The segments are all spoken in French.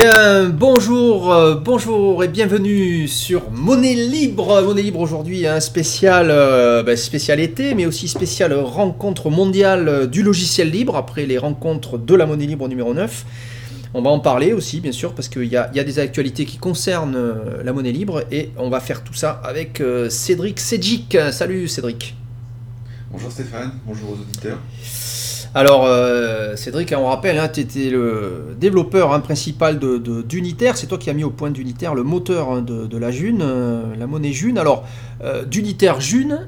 Bien, bonjour, euh, bonjour et bienvenue sur Monnaie Libre. Monnaie Libre aujourd'hui, un spécial, euh, ben, spécial été, mais aussi spécial rencontre mondiale euh, du logiciel libre après les rencontres de la Monnaie Libre numéro 9. On va en parler aussi, bien sûr, parce qu'il y, a des actualités qui concernent la monnaie libre et on va faire tout ça avec Cédric Sedjik. Salut Cédric. Bonjour Stéphane, bonjour aux auditeurs. Alors, euh, Cédric, on rappelle, hein, tu étais le développeur hein, principal d'Unitaire. C'est toi qui as mis au point d'Unitaire le moteur hein, de, la June, euh, la monnaie June. Alors, euh, d'Unitaire June,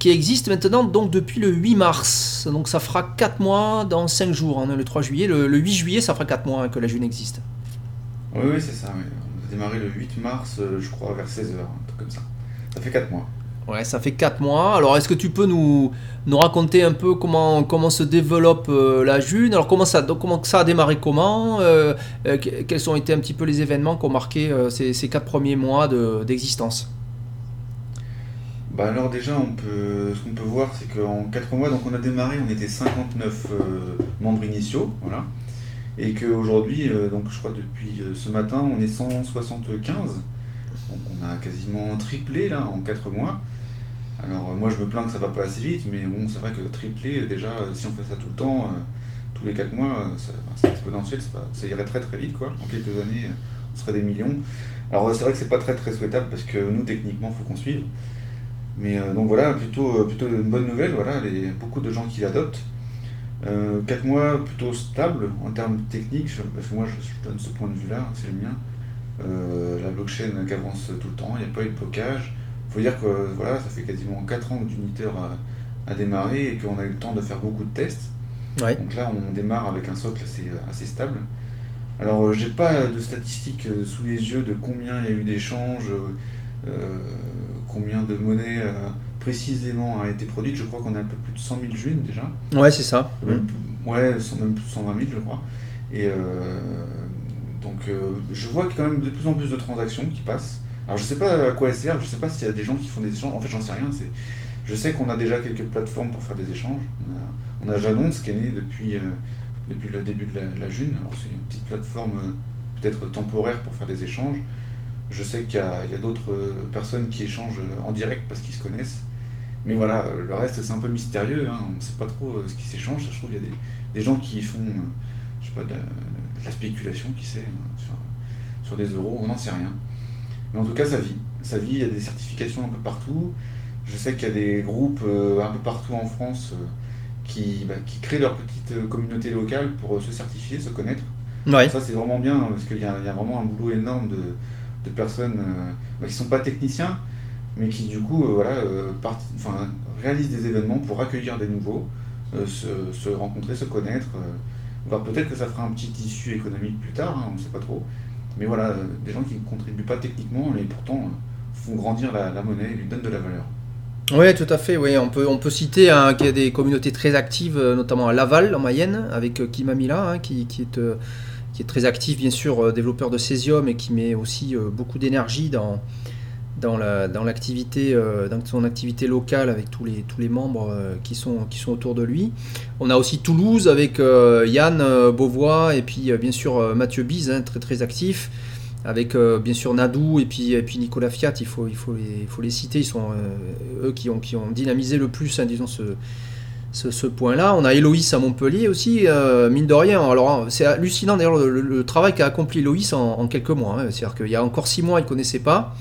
qui existe maintenant donc depuis le 8 mars. Donc, ça fera 4 mois dans 5 jours, le 3 juillet. Le, 8 juillet, ça fera 4 mois que la June existe. Oui, oui, c'est ça. On a démarré le 8 mars, je crois, vers 16h, un truc comme ça. Ça fait 4 mois. Ouais, ça fait 4 mois. Alors, est-ce que tu peux nous, nous raconter un peu comment, comment se développe euh, la June? Alors, comment ça, comment ça a démarré? Comment euh, euh, Quels ont été un petit peu les événements qui ont marqué ces, ces 4 premiers mois d'existence? Bah alors déjà, ce qu'on peut voir, c'est qu'en 4 mois, donc on a démarré, on était 59 membres initiaux, voilà, et qu'aujourd'hui, donc je crois depuis ce matin, on est 175, donc on a quasiment triplé là en 4 mois. Alors euh, moi je me plains que ça va pas assez vite, mais bon c'est vrai que tripler déjà, euh, si on fait ça tout le temps, euh, tous les 4 mois, c'est exponentiel, ça irait très très vite quoi. En quelques années, on serait des millions. Alors c'est vrai que c'est pas très très souhaitable parce que nous techniquement faut qu'on suive. Mais donc voilà, plutôt, plutôt une bonne nouvelle, voilà, a beaucoup de gens qui l'adoptent. 4 mois plutôt stable en termes techniques, parce que moi je, donne ce point de vue là, c'est le mien. la blockchain qui avance tout le temps, il n'y a pas eu de blocage faut dire que voilà, ça fait quasiment 4 ans que Juniper a, démarré et qu'on a eu le temps de faire beaucoup de tests. Donc là, on démarre avec un socle assez, assez stable. Alors, euh, j'ai pas de statistiques euh, sous les yeux de combien il y a eu d'échanges, euh, combien de monnaie précisément a été produite. Je crois qu'on a un peu plus de 100 000 junes déjà. Ouais, c'est ça. Ouais, même plus de 120 000, je crois. Et donc, je vois qu'il y a quand même de plus en plus de transactions qui passent. Alors je sais pas à quoi elle sert, je sais pas s'il y a des gens qui font des échanges, en fait j'en sais rien. Je sais qu'on a déjà quelques plateformes pour faire des échanges. On a, on qui est né depuis, euh, depuis le début de la, June. Alors c'est une petite plateforme euh, peut-être temporaire pour faire des échanges. Je sais qu'il y a, d'autres euh, personnes qui échangent en direct parce qu'ils se connaissent. Mais voilà, le reste c'est un peu mystérieux, hein. on ne sait pas trop ce qui s'échange. Je trouve qu'il y a des, gens qui font je sais pas, de, la, spéculation, qui sait, hein, sur des euros, on n'en sait rien. Mais en tout cas, ça vit. Ça vit, il y a des certifications un peu partout. Je sais qu'il y a des groupes euh, un peu partout en France euh, qui, bah, qui, créent leur petite euh, communauté locale pour se certifier, se connaître. Ça, c'est vraiment bien hein, parce qu'il y, y, a vraiment un boulot énorme de, de personnes bah, qui ne sont pas techniciens, mais qui du coup voilà, réalisent des événements pour accueillir des nouveaux, se, se, rencontrer, se connaître. voir peut-être que ça fera un petit tissu économique plus tard, hein, on ne sait pas trop. Mais voilà, euh, des gens qui ne contribuent pas techniquement, mais pourtant euh, font grandir la, monnaie et lui donnent de la valeur. Oui, tout à fait. Oui. On, peut, on peut citer hein, qu'il y a des communautés très actives, euh, notamment à Laval, en Mayenne, avec Kimamila, hein, qui, qui, est, qui est très actif, bien sûr, développeur de Césium et qui met aussi beaucoup d'énergie dans, dans, la, dans, euh, dans son activité locale avec tous les, tous les membres euh, qui, sont, qui sont autour de lui. On a aussi Toulouse avec euh, Yann Beauvois et puis bien sûr Mathieu Bise, hein, très très actif. Avec bien sûr Nadou et puis, et puis Nicolas Fiat, il faut, il, faut les, il faut les citer, ils sont eux qui ont, qui ont dynamisé le plus, hein, disons, ce, ce, point-là. On a Héloïs à Montpellier aussi, mine de rien. Alors c'est hallucinant d'ailleurs le, travail qu'a accompli Héloïs en, quelques mois. Hein. C'est-à-dire qu'il y a encore six mois, il ne connaissait pas.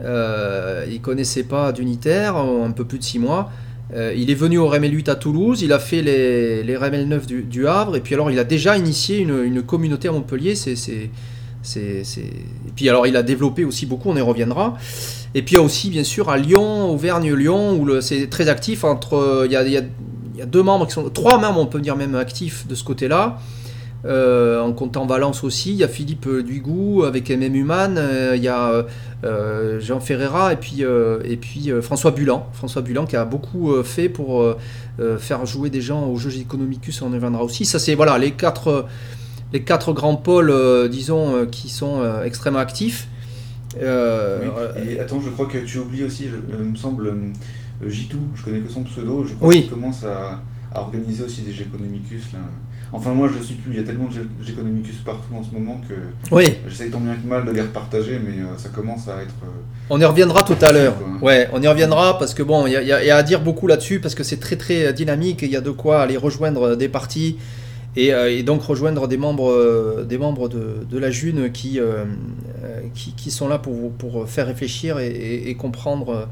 Euh, il connaissait pas d'unitaire, un peu plus de 6 mois. Euh, il est venu au RML 8 à Toulouse, il a fait les, les RML 9 du, Havre, et puis alors il a déjà initié une, communauté à Montpellier. C'est, c'est, Et puis alors il a développé aussi beaucoup, on y reviendra. Et puis il y a aussi bien sûr à Lyon, Auvergne-Lyon, où c'est très actif. Entre, il, y a, il, y a, deux membres qui sont, trois membres on peut dire même actifs de ce côté-là. Euh, en comptant Valence aussi, il y a Philippe Duigou avec MM Human, euh, il y a euh, Jean Ferreira et puis, et puis François Bulan. François Bulan qui a beaucoup fait pour faire jouer des gens aux Jeux Economicus, on y reviendra aussi. Ça, c'est voilà, les, quatre, les quatre grands pôles, disons, qui sont extrêmement actifs. et attends, je crois que tu oublies aussi, il me semble, Jitou, je connais que son pseudo, je crois qu'il commence à, à, organiser aussi des Jeux Economicus. Là. Enfin, moi, je suis plus. Il y a tellement de Geconomicus partout en ce moment que Oui, j'essaye tant bien que mal de les repartager, mais euh, ça commence à être. euh, on y reviendra tout à l'heure. Ouais, on y reviendra parce que bon, il y, a- y y à dire beaucoup là-dessus parce que c'est très très euh, dynamique. et Il y a de quoi aller rejoindre des partis et, et donc rejoindre des membres, des membres de, de la June qui, qui, qui sont là pour, faire réfléchir et, et- et comprendre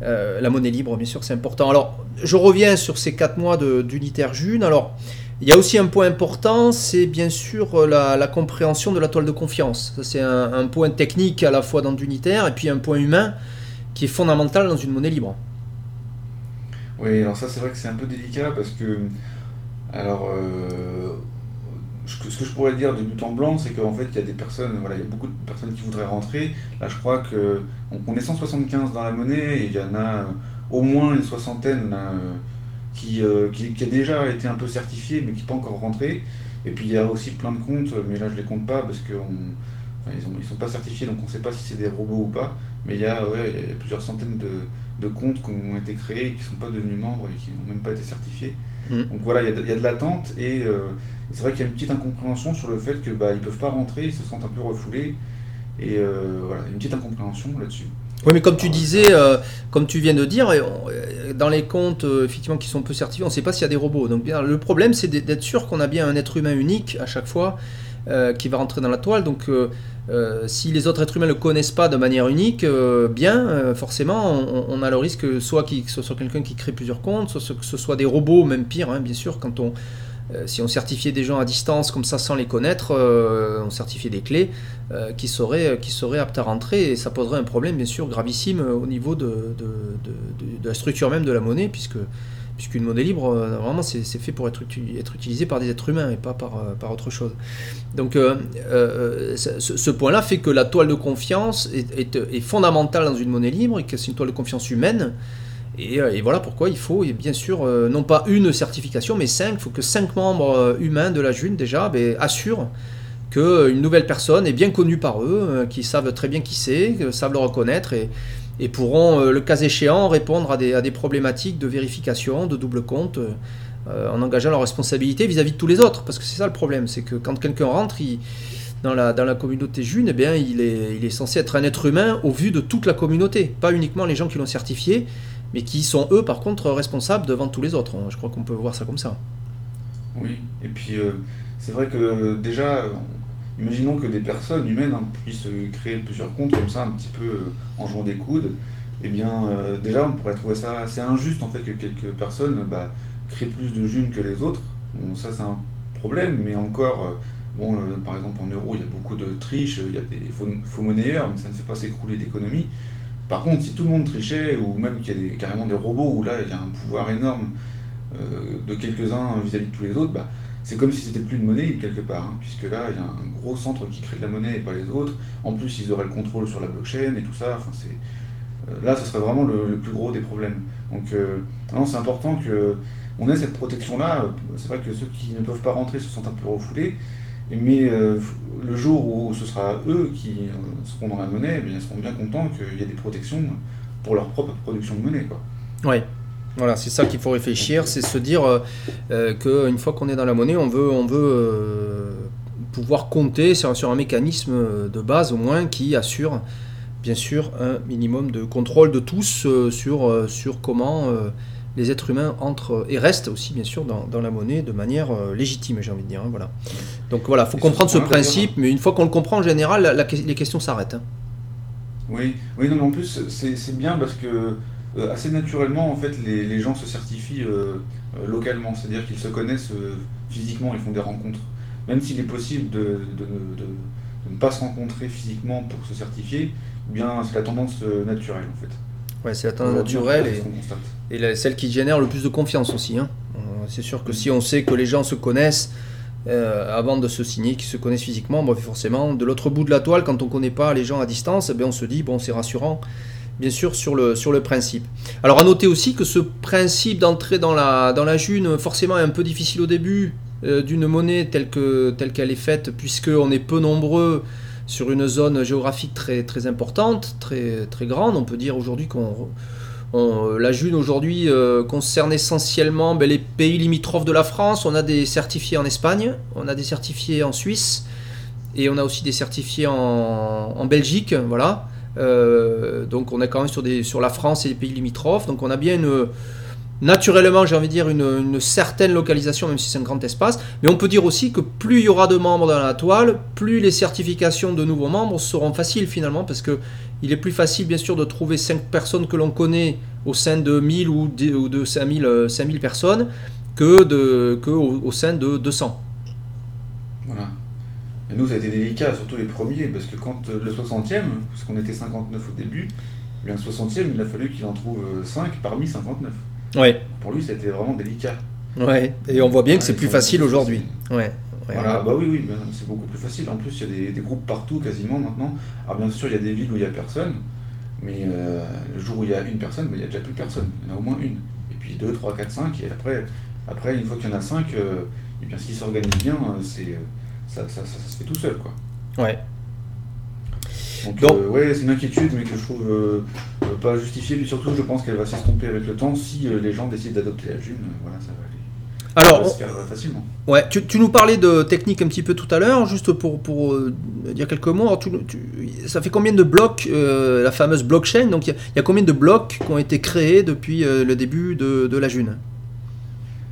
la monnaie libre. Bien sûr, c'est important. Alors, je reviens sur ces quatre mois d'unitaire June. Alors, il y a aussi un point important, c'est bien sûr la, la compréhension de la toile de confiance. C'est un, point technique à la fois dans l'unitaire et puis un point humain qui est fondamental dans une monnaie libre. Oui, alors ça, c'est vrai que c'est un peu délicat parce que. Alors. euh, ce que- je pourrais dire de but en blanc, c'est qu'en fait, il y a des personnes, voilà, il y a beaucoup de personnes qui voudraient rentrer. Là, je crois que on, on est 175 dans la monnaie et il y en a euh, au moins une soixantaine euh, qui, euh, qui, qui a déjà été un peu certifié mais qui n'est pas encore rentré. Et puis il y a aussi plein de comptes, mais là je les compte pas parce qu'ils enfin, ils sont pas certifiés, donc on ne sait pas si c'est des robots ou pas. Mais il y a, ouais, il y a plusieurs centaines de, de comptes qui ont été créés et qui ne sont pas devenus membres et qui n'ont même pas été certifiés. Mm. Donc voilà, il y, a de- il y a de l'attente et euh, c'est vrai qu'il y a une petite incompréhension sur le fait que bah, ils peuvent pas rentrer, ils se sentent un peu refoulés. Et euh, voilà, une petite incompréhension là-dessus. Oui, mais comme tu disais, euh, comme tu viens de dire, euh, dans les comptes euh, effectivement qui sont peu certifiés, on ne sait pas s'il y a des robots. Donc le problème, c'est d'être sûr qu'on a bien un être humain unique à chaque fois qui va rentrer dans la toile. Donc si les autres êtres humains ne le connaissent pas de manière unique, bien, forcément, on, a le risque soit qu'il- que ce soit quelqu'un qui crée plusieurs comptes, soit que ce soit des robots, même pire, hein, bien sûr, quand on euh, si on certifiait des gens à distance comme ça sans les connaître, euh, on certifiait des clés euh, qui, seraient, qui seraient aptes à rentrer et ça poserait un problème bien sûr gravissime au niveau de, de, de- la structure même de la monnaie puisque puisqu'une monnaie libre, vraiment, c'est fait pour être, être utilisé par des êtres humains et pas par, par autre chose. Donc, ce, ce point-là fait que la toile de confiance est, est, est fondamentale dans une monnaie libre et que c'est une toile de confiance humaine. Et, euh, et voilà pourquoi il faut, bien sûr, euh, non pas une certification, mais cinq. Il faut que cinq membres euh, humains de la June, déjà, ben, assurent qu'une nouvelle personne est bien connue par eux, euh, qui savent très bien qui c'est, savent le reconnaître et, pourront, le cas échéant, répondre à des, problématiques de vérification, de double compte, en engageant leur responsabilité vis-à-vis de tous les autres. Parce que c'est ça le problème, c'est que quand quelqu'un rentre, dans, la, communauté June, eh bien, il est censé être un être humain au vu de toute la communauté, pas uniquement les gens qui l'ont certifié, mais qui sont eux, par contre, responsables devant tous les autres. Je crois qu'on peut voir ça comme ça. Oui, et puis euh, c'est vrai que déjà, euh, imaginons que des personnes humaines hein, puissent euh, créer plusieurs comptes comme ça, un petit peu en jouant des coudes. Eh bien, déjà, on pourrait trouver ça assez injuste en fait que quelques personnes bah, créent plus de junes que les autres. Ça, c'est un problème, mais encore, bon, par exemple, en euros, il y a beaucoup de triches, il y a des faux, faux monnayeurs, mais ça ne fait pas s'écrouler d'économie. Par contre, si tout le monde trichait, ou même qu'il y a carrément des robots où là, il y a un pouvoir énorme euh, de quelques-uns vis-à-vis de tous les autres, bah, c'est comme si c'était plus une monnaie quelque part, hein, puisque là, il y a un gros centre qui crée de la monnaie et pas les autres. En plus, ils auraient le contrôle sur la blockchain et tout ça. Euh, là, ce serait vraiment le, le plus gros des problèmes. Donc, euh, non, c'est important que on ait cette protection-là. C'est vrai que ceux qui ne peuvent pas rentrer se sentent un peu refoulés, mais euh, le jour où ce sera eux qui euh, seront dans la monnaie, eh bien, ils seront bien contents qu'il y ait des protections pour leur propre production de monnaie. Quoi. Oui. Voilà, c'est ça qu'il faut réfléchir, c'est se dire euh, qu'une fois qu'on est dans la monnaie, on veut, on veut pouvoir compter sur, sur un mécanisme de base au moins qui assure bien sûr un minimum de contrôle de tous sur, sur comment les êtres humains entrent et restent aussi bien sûr dans, dans la monnaie de manière euh, légitime, j'ai envie de dire. hein, voilà. Donc voilà, il faut Et comprendre ce hein, principe, mais une fois qu'on le comprend en général, la- la- les questions s'arrêtent. hein. Oui, oui, non, mais en plus, c'est bien parce que euh, assez naturellement, en fait, les, les gens se certifient euh, localement, c'est-à-dire qu'ils se connaissent physiquement, ils font des rencontres. Même s'il est possible de, de- de- de- de ne pas se rencontrer physiquement pour se certifier, eh bien, c'est la tendance naturelle, en fait. Ouais, c'est la tendance Aujourd'hui, naturelle c'est et, et la- celle qui génère le plus de confiance aussi. hein. Euh, C'est sûr que si on sait que les gens se connaissent euh, avant de se signer, qu'ils se connaissent physiquement, bon, forcément, de l'autre bout de la toile, quand on ne connaît pas les gens à distance, eh bien, on se dit, bon, c'est rassurant, bien sûr, sur le, sur le principe. Alors, à noter aussi que ce principe d'entrer dans la, dans la june, forcément, est un peu difficile au début euh, d'une monnaie telle telle qu'elle est faite, puisqu'on est peu nombreux sur une zone géographique très, très importante, très, grande. On peut dire aujourd'hui qu'on la June aujourd'hui concerne essentiellement ben, les pays limitrophes de la France. On a des certifiés en Espagne, on a des certifiés en Suisse et on a aussi des certifiés en, Belgique. Voilà. donc on est quand même sur, sur la France et les pays limitrophes. Donc on a bien une naturellement, j'ai envie de dire, une, certaine localisation, même si c'est un grand espace. Mais on peut dire aussi que plus il y aura de membres dans la toile, plus les certifications de nouveaux membres seront faciles finalement, parce que il est plus facile, bien sûr, de trouver 5 personnes que l'on connaît au sein de 1000 ou de 5000, 5000 euh, personnes que, de, que au, sein de 200. Voilà. Et nous, ça a été délicat, surtout les premiers, parce que quand euh, le 60e, parce qu'on était 59 au début, le 60e, il a fallu qu'il en trouve 5 euh, parmi 59. Ouais. Pour lui, c'était vraiment délicat. Ouais, et on voit bien que c'est plus facile aujourd'hui. Ouais. Voilà, bah oui, oui, c'est beaucoup plus facile. En plus, il y a des, groupes partout quasiment maintenant. Alors bien sûr, il y a des villes où il n'y a personne, mais euh, le jour où il y a une personne, il n'y a déjà plus personne. Il y en a au moins une. Et puis 2, 3, 4, 5, et après, après une fois qu'il y en a 5, euh, et bien s'ils s'organisent bien, euh, c'est, ça, ça, ça, se fait tout seul. Quoi. Ouais. Donc, euh, ouais, c'est une inquiétude, mais que je trouve euh, euh, pas justifiée. surtout, je pense qu'elle va s'estomper avec le temps si les gens décident d'adopter la June. voilà, ça va aller. Alors, se faire facilement. Ouais, tu, nous parlais de technique un petit peu tout à l'heure, juste pour, pour dire quelques mots. ça fait combien de blocs, la fameuse blockchain? Donc, il y, a combien de blocs qui ont été créés depuis le début de, de la June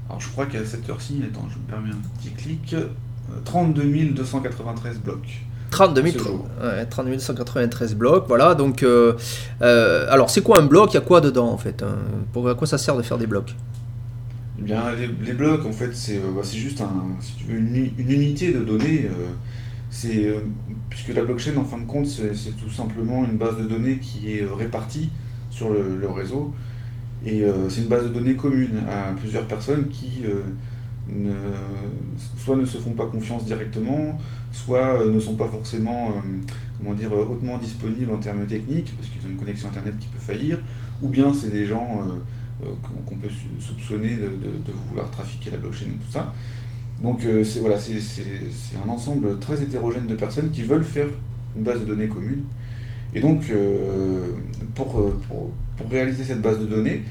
Alors, je crois qu'à cette heure-ci, attends, je me permets un petit clic, 32 293 blocs. 32 193 blocs, voilà. Donc, euh, euh, alors, c'est quoi un bloc? Il y a quoi dedans en fait hein? Pour, À quoi ça sert de faire des blocs? Eh bien, les, blocs, en fait, c'est euh, bah, juste un, si tu veux, une, unité de données. c'est puisque la blockchain, en fin de compte, c'est tout simplement une base de données qui est répartie sur le, réseau. Et c'est une base de données commune à plusieurs personnes qui ne, soit ne se font pas confiance directement, soit euh, ne sont pas forcément euh, dire, hautement disponibles en termes techniques, parce qu'ils ont une connexion Internet qui peut faillir, ou bien c'est des gens euh, qu'on peut soupçonner de, vouloir trafiquer la blockchain et tout ça. Donc c'est voilà, un ensemble très hétérogène de personnes qui veulent faire une base de données commune. Et donc, pour, réaliser cette base de données,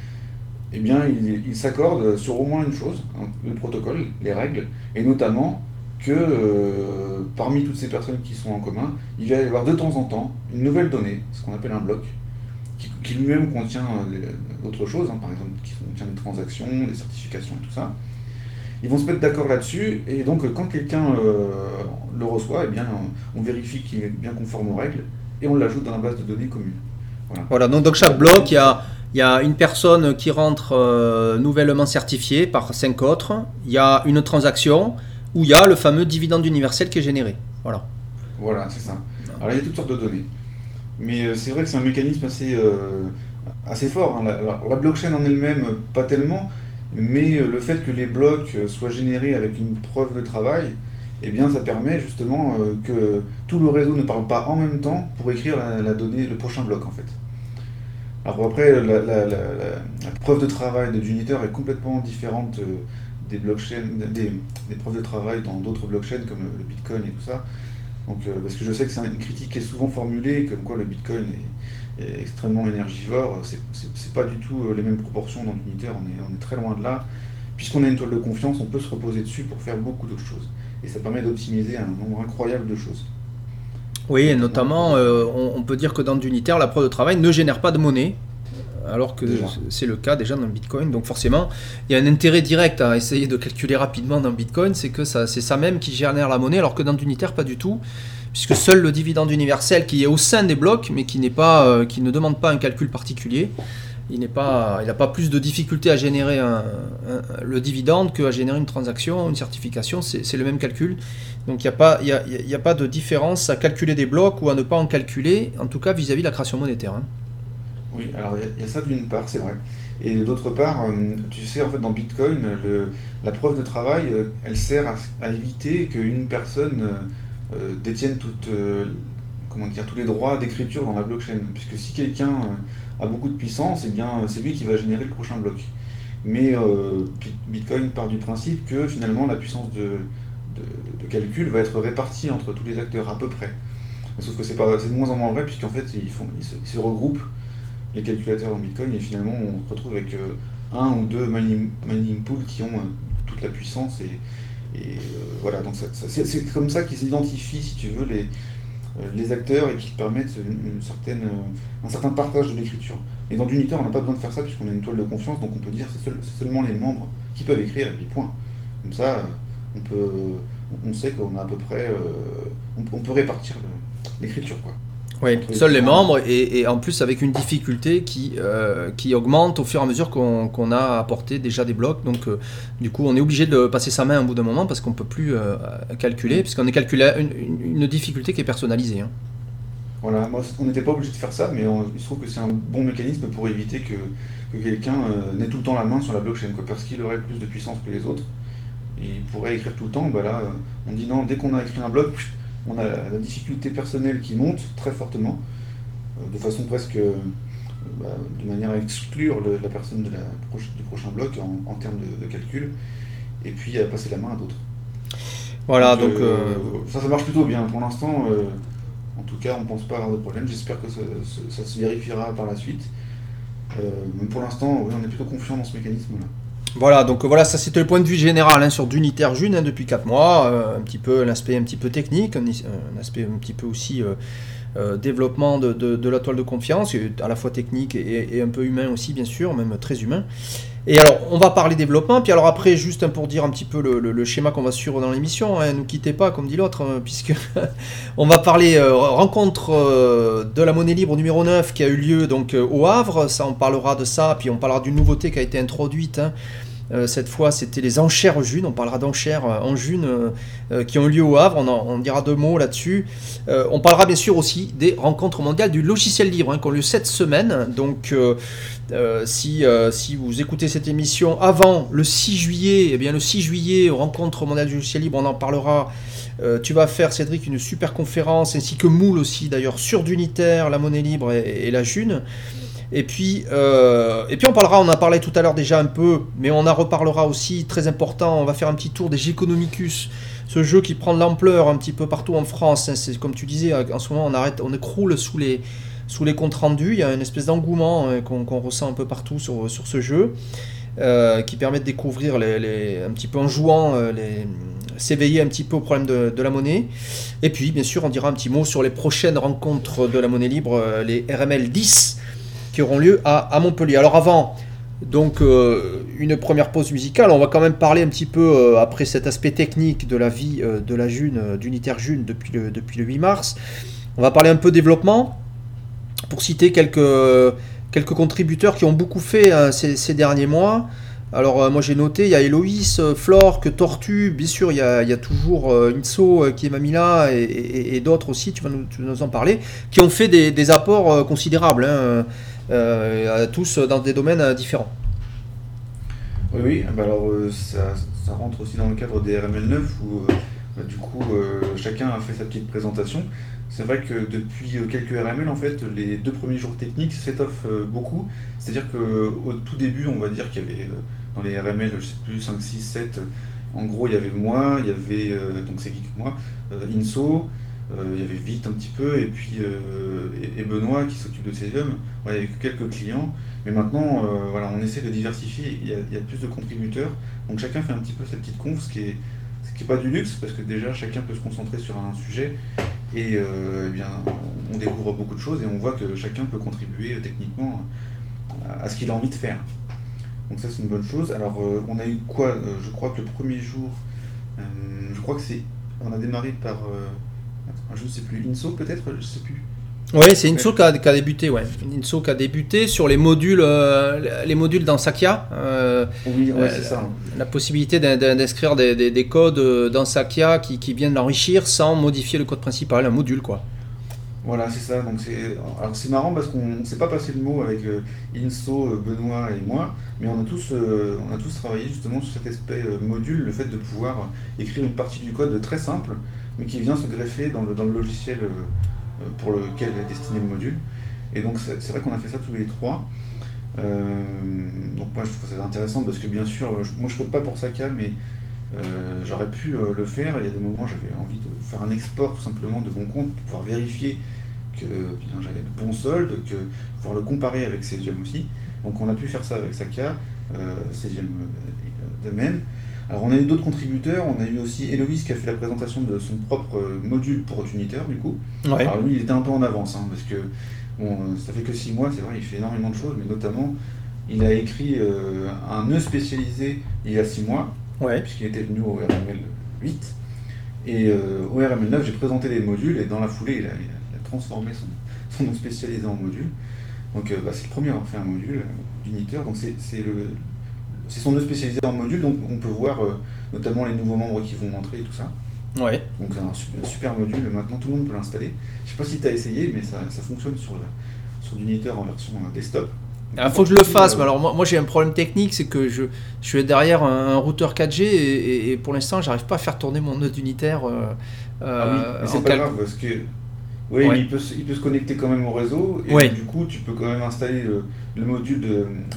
eh bien, il, s'accorde sur au moins une chose, le protocole, les règles, et notamment que euh, parmi toutes ces personnes qui sont en commun, il va y avoir de temps en temps une nouvelle donnée, ce qu'on appelle un bloc, qui, lui-même contient euh, d'autres choses, hein, par exemple qui contient des transactions, des certifications et tout ça. Ils vont se mettre d'accord là-dessus, et donc quand quelqu'un euh, le reçoit, eh bien, on vérifie qu'il est bien conforme aux règles, et on l'ajoute dans la base de données commune. Voilà, donc, chaque bloc, il y a une personne qui rentre euh, nouvellement certifiée par cinq autres. Il y a une transaction où il y a le fameux dividende universel qui est généré. Voilà. Voilà, c'est ça. Alors il y a toutes sortes de données. Mais euh, c'est vrai que c'est un mécanisme assez, euh, assez fort. Hein. La, blockchain en elle-même, pas tellement. Mais le fait que les blocs soient générés avec une preuve de travail, eh bien, ça permet justement que tout le réseau ne parle pas en même temps pour écrire la donnée, le prochain bloc en fait. Alors après, la, preuve de travail de Juniper est complètement différente euh, des blockchains, des, preuves de travail dans d'autres blockchains comme le Bitcoin et tout ça. Donc, euh, parce que je sais que c'est une critique qui est souvent formulée, comme quoi le Bitcoin est, extrêmement énergivore. C'est pas du tout euh, les mêmes proportions dans Juniper, on est, on très loin de là. Puisqu'on a une toile de confiance, on peut se reposer dessus pour faire beaucoup d'autres choses. Et ça permet d'optimiser un nombre incroyable de choses. Oui, et notamment, euh, on, peut dire que dans Unitaire, la preuve de travail ne génère pas de monnaie, alors que c'est le cas déjà dans Bitcoin. Donc forcément, il y a un intérêt direct à essayer de calculer rapidement dans Bitcoin, c'est que c'est ça même qui génère la monnaie, alors que dans Unitaire, pas du tout, puisque seul le dividende universel qui est au sein des blocs, mais qui, pas, euh, qui ne demande pas un calcul particulier, il n'a pas, pas plus de difficulté à générer le dividende qu'à générer une transaction, une certification, c'est le même calcul. Donc il n'y a, pas, a, pas de différence à calculer des blocs ou à ne pas en calculer, en tout cas vis-à-vis de la création monétaire. Hein. Oui, alors il y, a ça d'une part, c'est vrai. Et d'autre part, euh, tu sais, en fait, dans Bitcoin, la preuve de travail, euh, elle sert à, éviter qu'une personne euh, détienne comment dire, tous les droits d'écriture dans la blockchain. Puisque si quelqu'un a beaucoup de puissance, eh bien c'est lui qui va générer le prochain bloc. Mais Bitcoin part du principe que finalement la puissance de, calcul va être répartie entre tous les acteurs à peu près. Sauf que c'est de moins en moins vrai puisqu'en fait ils, font, se, regroupent les calculateurs en Bitcoin et finalement on se retrouve avec un ou deux mining, pools qui ont toute la puissance et, voilà, donc c'est comme ça qu'ils identifient, si tu veux, les, les acteurs et qui permettent une, certaine, un certain partage de l'écriture. Et dans Unitaire, on n'a pas besoin de faire ça puisqu'on a une toile de confiance, donc on peut dire que c'est seulement les membres qui peuvent écrire et puis point. Comme ça, on, peut, on sait qu'on a à peu près. Euh, on, peut répartir l'écriture. quoi. Oui, seuls les membres et, en plus avec une difficulté qui, euh, qui augmente au fur et à mesure qu'on a apporté déjà des blocs. Donc euh, du coup on est obligé de passer sa main au bout d'un moment parce qu'on ne peut plus calculer, puisqu'on est calculé une, une, difficulté qui est personnalisée. Hein. Voilà, moi on n'était pas obligé de faire ça, mais il se trouve que c'est un bon mécanisme pour éviter que, quelqu'un n'ait tout le temps la main sur la blockchain, quoi, parce qu'il aurait plus de puissance que les autres il pourrait écrire tout le temps, bah là, on dit non, dès qu'on a écrit un bloc, on a la difficulté personnelle qui monte très fortement, euh, de façon presque euh, bah, de manière à exclure la personne de la, du prochain bloc en, termes de, calcul, et puis à passer la main à d'autres. Voilà, donc. Euh, ça, ça marche plutôt bien. Pour l'instant, en tout cas, on ne pense pas avoir de problème. J'espère que ça, se vérifiera par la suite. mais pour l'instant, on est plutôt confiant dans ce mécanisme-là. Voilà, donc voilà, ça c'était le point de vue général hein, sur d'unitaire June hein, depuis 4 mois, euh, un petit peu l'aspect un petit peu technique, un, aspect un petit peu aussi euh, euh, développement de, la toile de confiance, à la fois technique et, un peu humain aussi bien sûr, même très humain. Et alors on va parler développement, puis alors après juste pour dire un petit peu le, schéma qu'on va suivre dans l'émission, hein, ne nous quittez pas comme dit l'autre, puisque on va parler rencontre de la monnaie libre numéro 9 qui a eu lieu donc au Havre, ça on parlera de ça, puis on parlera d'une nouveauté qui a été introduite. Euh, cette fois, c'était les enchères June. On parlera d'enchères euh, en June euh, qui ont lieu au Havre. On, dira deux mots là-dessus. on parlera bien sûr aussi des rencontres mondiales du logiciel libre hein, qui ont lieu cette semaine. Donc, si, si vous écoutez cette émission avant le 6 juillet, eh bien le 6 juillet, rencontres mondiales du logiciel libre, on en parlera. tu vas faire, Cédric, une super conférence, ainsi que Moule aussi, d'ailleurs, sur d'unitaire, la monnaie libre et, et la June. Et puis, euh, et puis on parlera, on en a parlé tout à l'heure déjà un peu, mais on en reparlera aussi, très important, on va faire un petit tour des Geconomicus, ce jeu qui prend de l'ampleur un petit peu partout en France. Hein. c'est comme tu disais, en ce moment on arrête, on écroule sous les, sous les comptes rendus, il y a une espèce d'engouement hein, qu'on ressent un peu partout sur, sur ce jeu. Euh, qui permet de découvrir un petit peu en jouant, euh, s'éveiller un petit peu au problème de, la monnaie. Et puis, bien sûr, on dira un petit mot sur les prochaines rencontres de la monnaie libre, les RML 10, qui auront lieu à, Montpellier. Alors avant, donc euh, une première pause musicale, on va quand même parler un petit peu, euh, après cet aspect technique de la vie euh, de la June, d'Unitaire June depuis le, depuis le 8 mars, on va parler un peu développement, pour citer quelques, quelques contributeurs qui ont beaucoup fait hein, ces, derniers mois. Alors moi j'ai noté, il y a Héloïse, que Tortue, bien sûr il y a, toujours Inso qui est Mamila et, et, d'autres aussi, tu vas, nous, en parler, qui ont fait des, apports considérables. Hein. Euh, tous dans des domaines euh, différents. Oui, oui. Bah alors euh, ça, rentre aussi dans le cadre des RML9 où bah, du coup chacun a fait sa petite présentation. C'est vrai que depuis quelques RML, en fait, les deux premiers jours techniques s'étoffent beaucoup. C'est-à-dire qu'au tout début, on va dire qu'il y avait dans les RML, je sais plus, 5, 6, 7, en gros, il y avait moi, il y avait, donc c'est qui que moi, Inso, il y avait Vite un petit peu, et puis euh, et, Benoît qui s'occupe de Cesium. il y avait quelques clients, mais maintenant, euh, voilà, on essaie de diversifier. Il y, a, plus de contributeurs, donc chacun fait un petit peu sa petite conf, ce qui est, ce qui est pas du luxe, parce que déjà chacun peut se concentrer sur un sujet, et eh bien, on découvre beaucoup de choses, et on voit que chacun peut contribuer techniquement à, ce qu'il a envie de faire. Donc ça c'est une bonne chose. Alors on a eu quoi? Je crois que le premier jour, je crois que c'est, on a démarré par je ne sais plus, Inso peut-être, je ne sais plus. Oui, c'est Inso qui a, débuté, ouais. Inso qui a débuté sur les modules, euh, les modules dans Sakia. Euh, oui, ouais, c'est ça. La possibilité d'inscrire des, codes dans Sakia qui, qui viennent l'enrichir sans modifier le code principal, un module, quoi. Voilà, c'est ça. Donc c'est, alors c'est marrant parce qu'on ne s'est pas passé le mot avec euh, Inso, Benoît et moi, mais on a tous, on a tous travaillé justement sur cet aspect module, le fait de pouvoir écrire une partie du code très simple mais qui vient se greffer dans le, dans le logiciel euh, euh, pour lequel est destiné le module. Et donc c'est vrai qu'on a fait ça tous les trois. Euh, donc moi je trouve ça intéressant parce que bien sûr, moi je ne code pas pour Saka, mais j'aurais pu le faire. Il y a des moments j'avais envie de faire un export tout simplement de mon compte pour pouvoir vérifier que j'avais de bons soldes, que pouvoir le comparer avec Cesium aussi. Donc on a pu faire ça avec Sakia, euh, Cesium de même. Alors on a eu d'autres contributeurs, on a eu aussi Héloïse qui a fait la présentation de son propre module pour Junitor du coup. Alors lui il était un peu en avance, hein, parce que bon, ça fait que 6 mois, c'est vrai, il fait énormément de choses, mais notamment il a écrit euh, un nœud spécialisé il y a 6 mois, puisqu'il était venu au RML 8. Et euh, au RML 9, j'ai présenté les modules et dans la foulée, il a, transformé son, nœud spécialisé en module. Donc euh, bah, c'est le premier à avoir fait un module d'uniteur. Donc c'est le c'est son nœud spécialisé en module, donc on peut voir notamment les nouveaux membres qui vont entrer et tout ça. Ouais. Donc c'est un super, module, maintenant tout le monde peut l'installer. Je sais pas si tu as essayé, mais ça, fonctionne sur, sur l'uniteur en version desktop. Il ah, faut que je le fasse, mais alors moi, moi j'ai un problème technique, c'est que je, je, suis derrière un, routeur 4G et, pour l'instant j'arrive pas à faire tourner mon nœud unitaire. Euh, ah oui, c'est pas grave parce que oui, il, peut, il peut se connecter quand même au réseau et du coup tu peux quand même installer le, module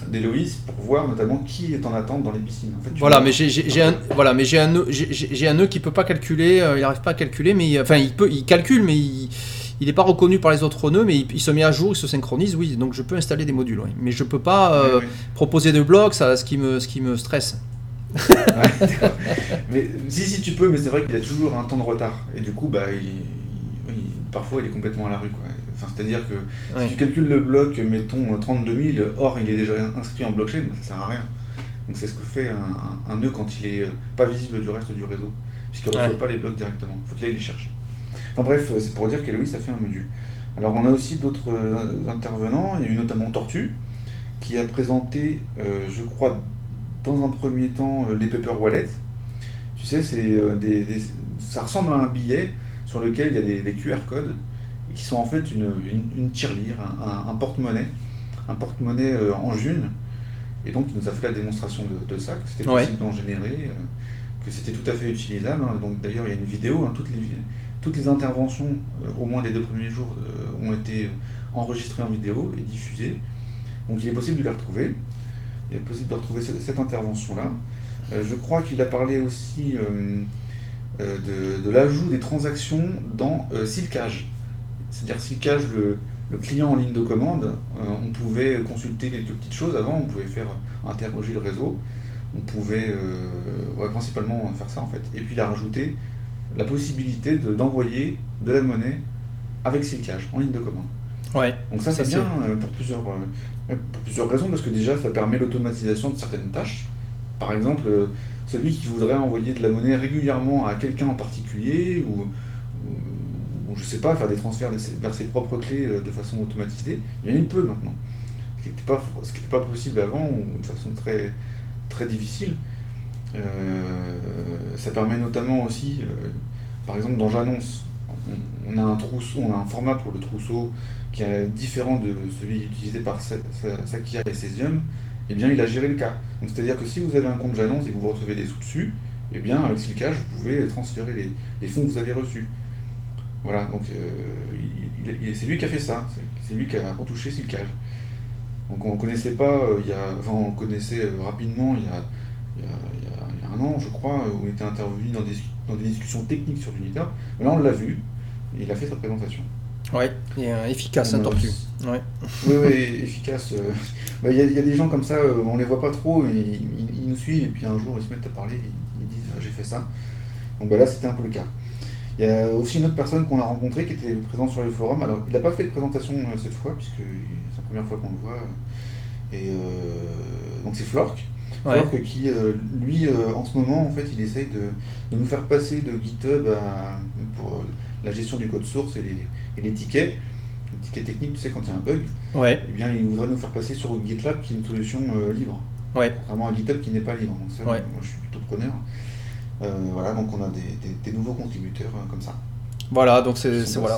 d'Héloïse pour voir notamment qui est en attente dans les piscines. En fait, voilà, mais j'ai un voilà, mais j'ai un j'ai un nœud qui peut pas calculer, euh, il n'arrive pas à calculer, mais enfin il peut il calcule mais il il n'est pas reconnu par les autres nœuds, mais il, se met à jour, il se synchronise, oui, donc je peux installer des modules, mais je ne peux pas euh, proposer de blocs, ça, ce, qui me, ce qui me stresse. mais si, si tu peux, mais c'est vrai qu'il y a toujours un temps de retard, et du coup, bah, parfois il est complètement à la rue. Quoi. Enfin, C'est-à-dire que si tu calcules le bloc, mettons 32 000, or il est déjà inscrit en blockchain, ça sert à rien. Donc c'est ce que fait un, nœud quand il est pas visible du reste du réseau, puisqu'il ne reçoit pas les blocs directement, il faut qu'il aille les chercher bref, c'est pour dire qu'Héloïse a fait un module. Alors on a aussi d'autres euh, intervenants, il y a eu notamment Tortue, qui a présenté, euh, je crois, dans un premier temps, euh, les paper wallets. Tu sais, c'est des, ça ressemble à un billet sur lequel il y a des, QR codes, qui sont en fait une, une, tirelire, un, porte-monnaie, un porte-monnaie en june. Et donc il nous a fait la démonstration de, ça, que c'était possible d'en générer, que c'était tout à fait utilisable. Hein. Donc d'ailleurs il y a une vidéo, hein, toutes les toutes les interventions, euh, au moins les deux premiers jours, euh, ont été enregistrées en vidéo et diffusées. Donc il est possible de les retrouver. Il est possible de retrouver cette, intervention-là. Euh, je crois qu'il a parlé aussi de, l'ajout des transactions dans Silcage. C'est-à-dire Silcage, le, client en ligne de commande, on pouvait consulter quelques petites choses avant, on pouvait faire interroger le réseau, on pouvait principalement faire ça en fait. Et puis il a rajouté la possibilité d'envoyer de, la monnaie avec Silkage en ligne de commande. Ouais, Donc ça, c'est bien euh, pour, plusieurs, euh, pour plusieurs raisons, parce que déjà, ça permet l'automatisation de certaines tâches. Par exemple, euh, celui qui voudrait envoyer de la monnaie régulièrement à quelqu'un en particulier, ou, ou, je sais pas, faire des transferts vers ses propres clés de façon automatisée, il y en a peu maintenant. Ce qui n'était pas, possible avant, ou de façon très, difficile. ça permet notamment aussi par exemple, dans J'annonce, on, a un trousseau, on a un format pour le trousseau qui est différent de celui utilisé par Sakia et Cesium, et eh bien il a géré le cas. c'est-à-dire que si vous avez un compte J'annonce et que vous recevez des sous dessus, et eh bien avec Silcage, vous pouvez transférer les, fonds que vous avez reçus. Voilà, donc euh, c'est lui qui a fait ça, c'est lui qui a retouché Silcage. Donc on ne connaissait pas, euh, il y a, enfin on connaissait euh, rapidement il y, a, il, y a, un an, je crois, où on était intervenu dans des dans des discussions techniques sur l'unitaire. Mais là, on l'a vu, et il a fait sa présentation. Ouais, est efficace, un tortue. Ouais. Oui, oui, efficace. Euh. Bah, il y, a des gens comme ça, euh, on les voit pas trop, ils, ils, nous suivent, et puis un jour, ils se mettent à parler, ils, disent ah, j'ai fait ça. Donc bah, là, c'était un peu le cas. Il y a aussi une autre personne qu'on a rencontrée qui était présente sur le forum. Alors, il n'a pas fait de présentation euh, cette fois, puisque c'est la première fois qu'on le voit. Et donc, c'est Flork qui, euh, lui, euh, en ce moment, en fait, il essaye de, nous faire passer de GitHub pour euh, la gestion du code source et les, tickets, les tickets techniques, tu sais, quand il y a un bug, ouais. eh bien, il voudrait nous faire passer sur GitLab, qui est une solution libre. Ouais. Vraiment un GitHub qui n'est pas libre. Donc ça, moi, je suis plutôt preneur. Voilà, donc on a des, nouveaux contributeurs comme ça. Voilà, donc c'est voilà.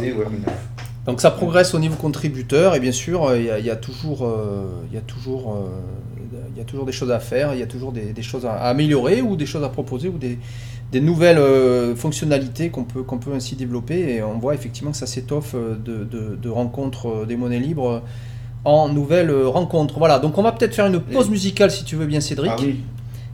Donc ça progresse au niveau contributeur et bien sûr il y, a toujours, il y a toujours il y a toujours des choses à faire, il y a toujours des, choses à, améliorer ou des choses à proposer ou des, nouvelles euh, fonctionnalités qu'on peut, qu'on peut ainsi développer. Et on voit effectivement que ça s'étoffe euh, de, rencontres euh, des monnaies libres en nouvelles rencontres. Voilà, donc on va peut-être faire une pause musicale si tu veux bien, Cédric. Ah oui.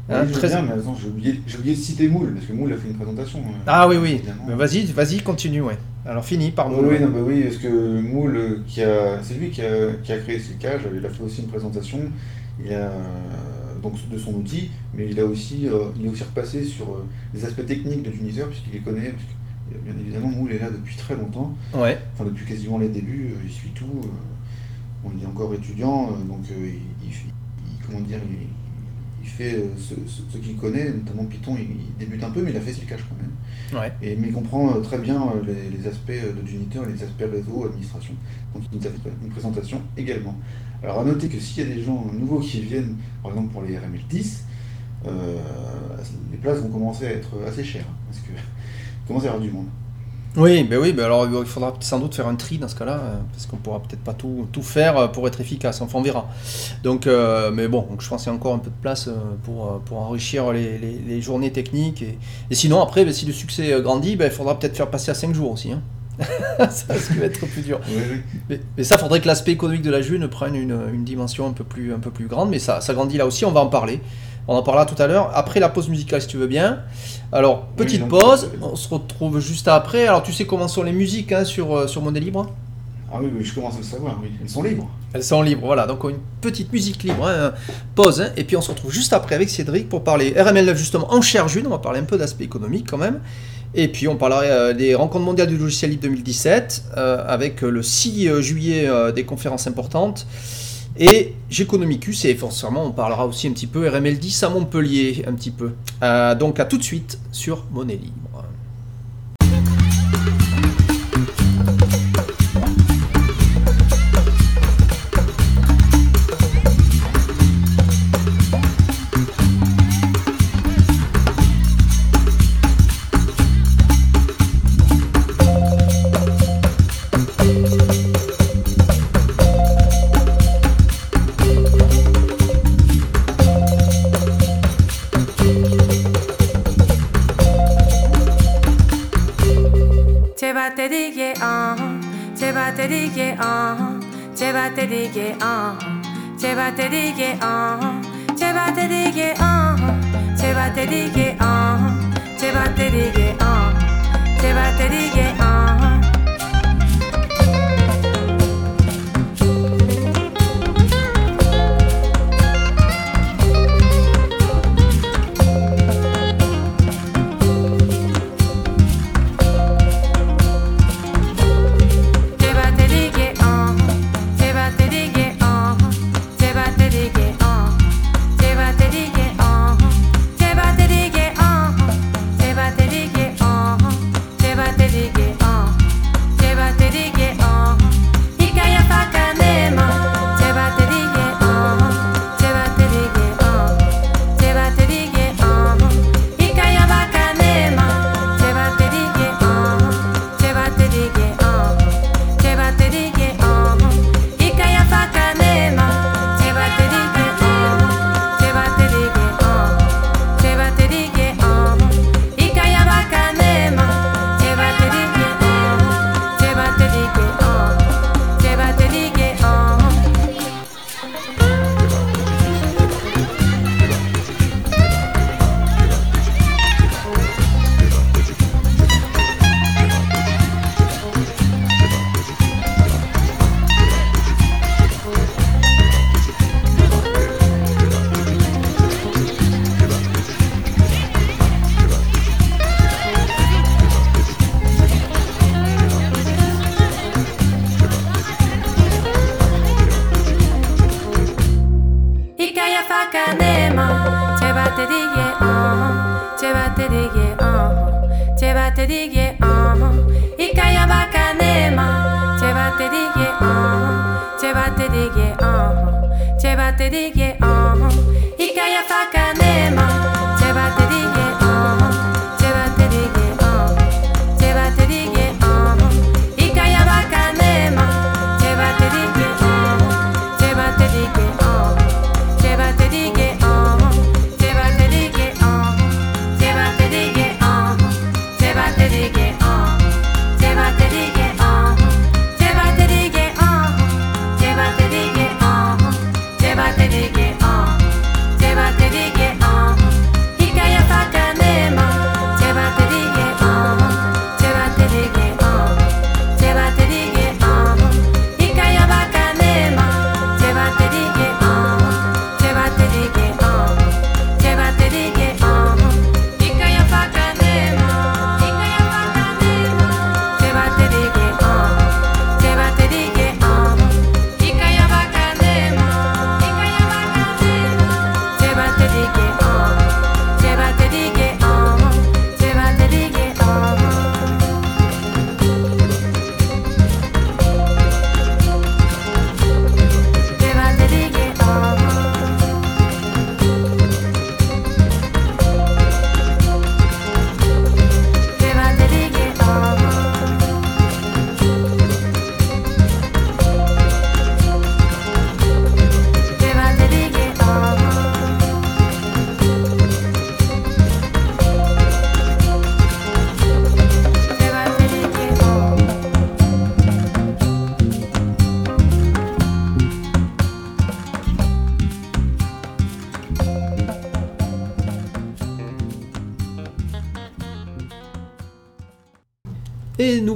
Hein, très... bien, mais j'ai oublié, oublié, de citer Moule, parce que Moule a fait une présentation. ah oui, oui. Vas-y, vas-y, continue, ouais. Alors fini par Oui, Moule. oui, non, bah oui, parce que Moule, qui a, c'est lui qui a, qui a créé Silcage, il a fait aussi une présentation il a, euh, donc, de son outil, mais il a aussi, euh, il est aussi repassé sur euh, les aspects techniques de l'univers, puisqu'il les connaît, puisque, bien évidemment, Moule est là depuis très longtemps, Ouais. enfin depuis quasiment les débuts, euh, il suit tout. euh, il est encore étudiant, euh, donc euh, il, il- il- comment dire, il fait euh, ce, ce- ce qu'il connaît, notamment Python, il, il débute un peu, mais il a fait Silcage quand même. Ouais. Et, mais il comprend euh, très bien euh, les, les aspects de Juniper et les aspects réseau, administration. Donc il nous a fait une présentation également. Alors à noter que s'il y a des gens nouveaux qui viennent, par exemple pour les RML 10, euh, les places vont commencer à être assez chères, hein, parce que commence à y avoir du monde. Oui, ben oui, ben alors il faudra sans doute faire un tri dans ce cas-là, euh, parce qu'on pourra peut-être pas tout, tout faire euh, pour être efficace, enfin on verra. Donc, euh, mais bon, donc je pense qu'il y a encore un peu de place pour, pour enrichir les, les- les journées techniques. Et, et sinon, après, ben, si le succès grandit, ben, il faudra peut-être faire passer à 5 jours aussi. hein. ça risque d'être plus dur. Oui, oui. Mais, mais ça, faudrait que l'aspect économique de la June prenne une, une dimension un peu plus, un peu plus grande, mais ça, ça grandit là aussi, on va en parler. On en parlera tout à l'heure, après la pause musicale si tu veux bien. Alors, petite pause, euh, on se retrouve juste après. Alors, tu sais comment sont les musiques hein, sur, euh, sur Monnaie Libre? Ah oui, oui, je commence à le savoir, oui. Ils sont libres. Elles sont libres, voilà, donc une petite musique libre, hein, pause, hein, et puis on se retrouve juste après avec Cédric pour parler RML9 justement en chair June, on va parler un peu d'aspect économique quand même, et puis on parlera euh, des rencontres mondiales du logiciel libre 2017, euh, avec euh, le 6 juillet euh, des conférences importantes, et Géconomicus, et forcément on parlera aussi un petit peu RML10 à Montpellier, un petit peu. Euh, donc à tout de suite sur Monnaie Libre. te dis que oh, je vais te dire que oh, je vais te dire que oh, je vais te dire que oh, je vais te dire que oh, je vais te dire que oh.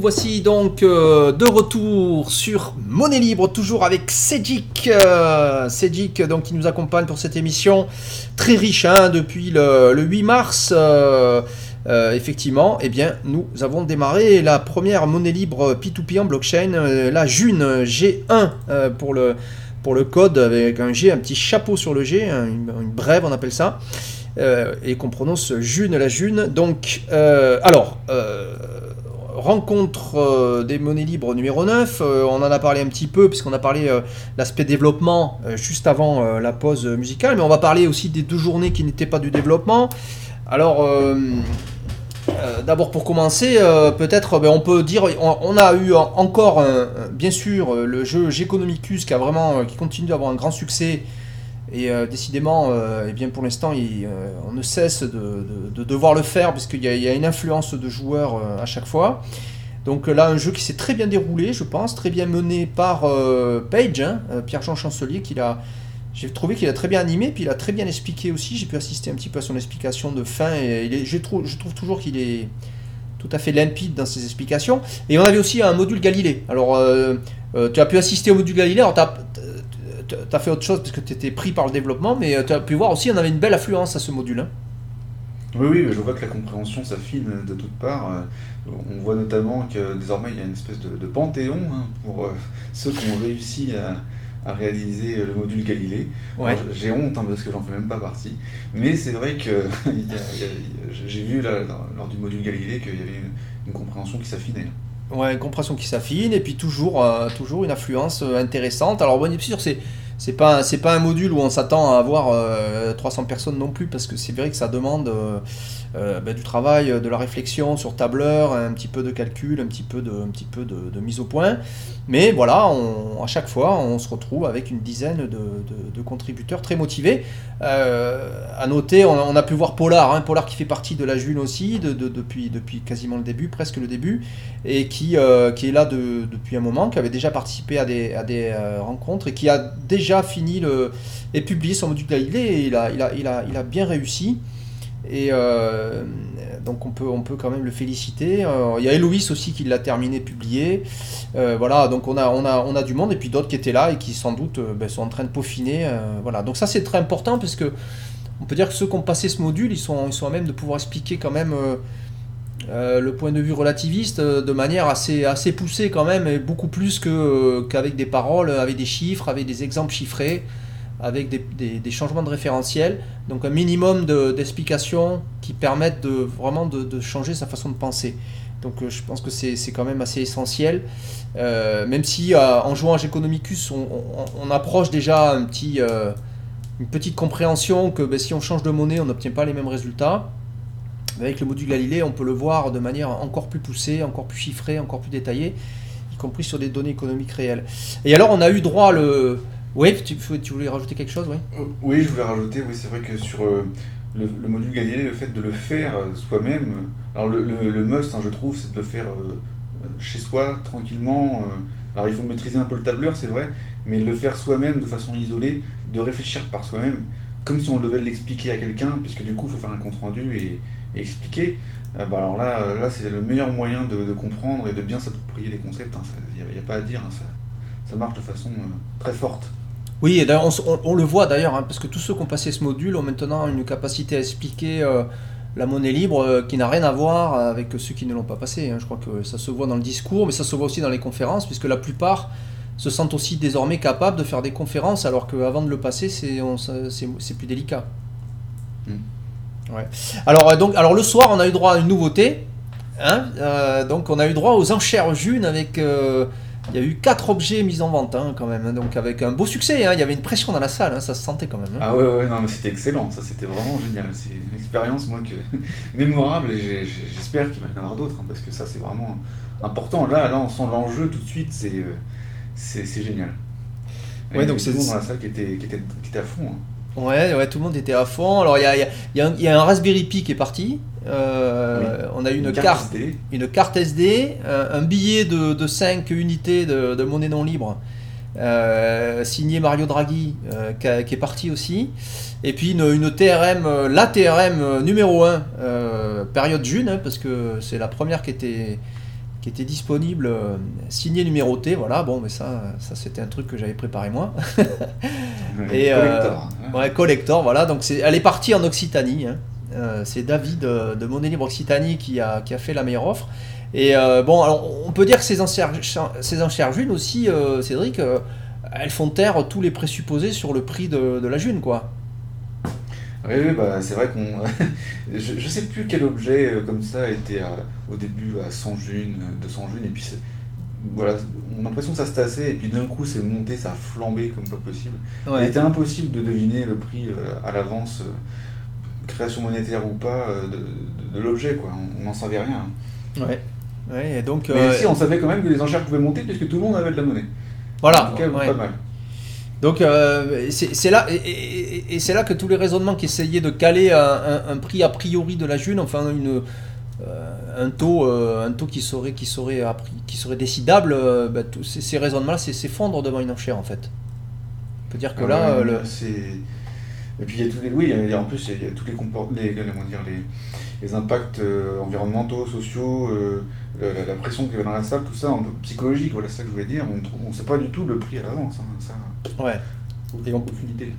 Voici donc euh, de retour sur Monnaie Libre, toujours avec. Euh, Cedric, donc, qui nous accompagne pour cette émission très riche hein, depuis le, le 8 mars. Euh, euh, effectivement, eh bien, nous avons démarré la première monnaie libre P2P en blockchain, euh, la June G1 euh, pour, le, pour le code, avec un G, un petit chapeau sur le G, une, brève on appelle ça, euh, et qu'on prononce June la June. Donc, euh, alors, euh, rencontre euh, des monnaies libres numéro 9, euh, on en a parlé un petit peu, puisqu'on a parlé euh, l'aspect développement juste avant la pause musicale, mais on va parler aussi des deux journées qui n'étaient pas du développement. Alors, d'abord pour commencer, peut-être ben, on peut dire, on, a eu en- encore, bien sûr, le jeu Geconomicus qui a vraiment, qui continue d'avoir un grand succès. Et euh, décidément, euh, eh bien pour l'instant, euh, on ne cesse de, de- de devoir le faire puisqu'il y, a- il y a une influence de joueurs euh, à chaque fois. Donc là, un jeu qui s'est très bien déroulé, je pense, très bien mené par Page, hein, Pierre-Jean Chancelier, qui l'a, j'ai trouvé qu'il a très bien animé, puis il a très bien expliqué aussi. J'ai pu assister un petit peu à son explication de fin, et je, trouve, toujours qu'il est tout à fait limpide dans ses explications. Et on avait aussi un module Galilée. Alors, tu as pu assister au module Galilée, alors tu as, fait autre chose parce que tu étais pris par le développement, mais tu as pu voir aussi, on avait une belle affluence à ce module. hein. Oui, oui, je vois que la compréhension s'affine de toutes parts. Euh, On voit notamment que désormais il y a une espèce de, de panthéon hein, pour euh, ceux qui ont réussi à, à réaliser le module Galilée. Ouais. J'ai honte hein, parce que j'en fais même pas partie. Mais c'est vrai que j'ai vu là, lors du module Galilée qu'il y avait une, une compréhension qui s'affinait. Ouais, une compression qui s'affine et puis toujours, euh, toujours une affluence euh, intéressante. Alors bon, sûr, c'est c'est pas c'est pas un module où on s'attend à avoir euh, 300 personnes non plus parce que c'est vrai que ça demande euh, ben, du travail, euh, de la réflexion sur tableur, un petit peu de calcul, un petit peu de mise au point. Mais voilà, à chaque fois, on se retrouve avec une dizaine de, contributeurs très motivés. Euh, à noter, on, a pu voir Polar, hein, Polar qui fait partie de la June aussi de- de- depuis quasiment le début, presque le début et qui, euh, est là de- depuis un moment, qui avait déjà participé à des, rencontres et qui a déjà fini le, et publié son module il il a bien réussi. Et euh, donc on peut, on peut quand même le féliciter. Euh, il y a Héloïse aussi qui l'a terminé, publié. Euh, voilà, donc on a, on, a, on a du monde et puis d'autres qui étaient là et qui sans doute ben, sont en train de peaufiner. voilà, donc ça c'est très important parce que on peut dire que ceux qui ont passé ce module, ils sont, ils sont à même de pouvoir expliquer quand même le point de vue relativiste de manière assez, assez poussée quand même, et beaucoup plus qu'avec des paroles, avec des chiffres, avec des exemples chiffrés, avec des, changements de référentiel. Donc un minimum de- d'explications qui permettent de, vraiment de, changer sa façon de penser. Donc euh, je pense que c'est quand même assez essentiel. Euh, même si euh, en jouant à Geconomicus, on, approche déjà un petit, une petite compréhension que ben, si on change de monnaie, on n'obtient pas les mêmes résultats. Avec le module Galilée, on peut le voir de manière encore plus poussée, encore plus chiffrée, encore plus détaillée, y compris sur des données économiques réelles. Et alors, on a eu droit le. Oui, tu, tu voulais rajouter quelque chose, oui? Euh, Oui, je voulais rajouter, oui, c'est vrai que sur euh, le, le module Galilée, le fait de le faire euh, soi-même, alors le, le- le must, hein, je trouve, c'est de le faire chez soi, tranquillement. alors il faut maîtriser un peu le tableur, c'est vrai, mais le faire soi-même de façon isolée, de réfléchir par soi-même, comme si on devait l'expliquer à quelqu'un, puisque du coup, il faut faire un compte-rendu et, et expliquer. Euh, bah, alors là, là c'est le meilleur moyen de, de comprendre et de bien s'approprier les concepts. Il n'y a, pas à dire, hein, ça, ça marche de façon euh, très forte. Oui, et d'ailleurs, on, s- on- on le voit d'ailleurs, hein, parce que tous ceux qui ont passé ce module ont maintenant une capacité à expliquer euh, la monnaie libre euh, qui n'a rien à voir avec ceux qui ne l'ont pas passé. hein. Je crois que ça se voit dans le discours, mais ça se voit aussi dans les conférences, puisque la plupart se sentent aussi désormais capables de faire des conférences, alors qu'avant de le passer, c'est plus délicat. Mm. Ouais. Alors, euh, donc, alors le soir, on a eu droit à une nouveauté. hein, euh, donc on a eu droit aux enchères June avec... il y a eu quatre objets mis en vente hein, quand même, hein, donc avec un beau succès. hein, il y avait une pression dans la salle, hein, ça se sentait quand même. hein. Ah ouais, ouais, non, mais c'était excellent, ça c'était vraiment génial. C'est une expérience, moi, que... mémorable et j'espère qu'il va y en avoir d'autres, parce que ça c'est vraiment important. Là, là, on sent l'enjeu tout de suite, c'est euh, c'est génial. Et Ouais, donc avait tout le c'est- monde dans la salle qui était, qui était, qui était à fond. Ouais, ouais, tout le monde était à fond. Alors il y a, y a- y a un Raspberry Pi qui est parti. Euh, On a eu une, carte, SD. une carte SD, un, un billet de, de 5 unités de, de monnaie non libre, euh, signé Mario Draghi, euh, qui, a- qui est parti aussi. Et puis une, une TRM, euh, la TRM numéro 1, période June, hein, parce que c'est la première qui était, qui était disponible, euh, signé numéroté, voilà, bon, mais ça, ça c'était un truc que j'avais préparé moi. Et, euh, collector. hein. Ouais, collector, voilà. Donc c'est, elle est partie en Occitanie. hein. Euh, c'est David euh, de Monnaie Libre Occitanie qui a, qui a fait la meilleure offre. Et euh, bon, alors, on peut dire que ces enchères, ces enchères June aussi, Cédric, elles font taire tous les présupposés sur le prix de, de la June, quoi. Oui, oui, bah, c'est vrai qu'on. je, je sais plus quel objet euh, comme ça était à- au début à 100 junes, euh, 200 junes, et puis voilà, on a l'impression que ça se tassait, et puis d'un coup c'est monté, ça a flambé comme pas possible. Il était impossible de deviner le prix euh, à l'avance, euh, création monétaire ou pas, euh, de, de- de l'objet, quoi. On n'en savait rien. Ouais. Ouais, et donc, Mais euh, si, on savait quand même que les enchères pouvaient monter, puisque tout le monde avait de la monnaie. voilà. En tout cas, ouais. pas mal. Donc euh, c'est là, et, et- et- et c'est là que tous les raisonnements qui essayaient de caler un, un- un prix a priori de la June, enfin une, euh, un, taux, euh, un taux qui serait, qui serait, qui serait décidable, bah, tous ces, ces raisonnements-là c'est s'effondrent devant une enchère en fait. On peut dire que là, le... c'est et puis il y a tous les oui il y a- en plus il y a tous les les comment dire les, les impacts euh, environnementaux sociaux euh, la, pression qu'il y dans la salle tout ça un peu psychologique voilà c'est ça que je voulais dire. On on sait pas du tout le prix à l'avance hein, ça. Ouais. Et on- aucune idée.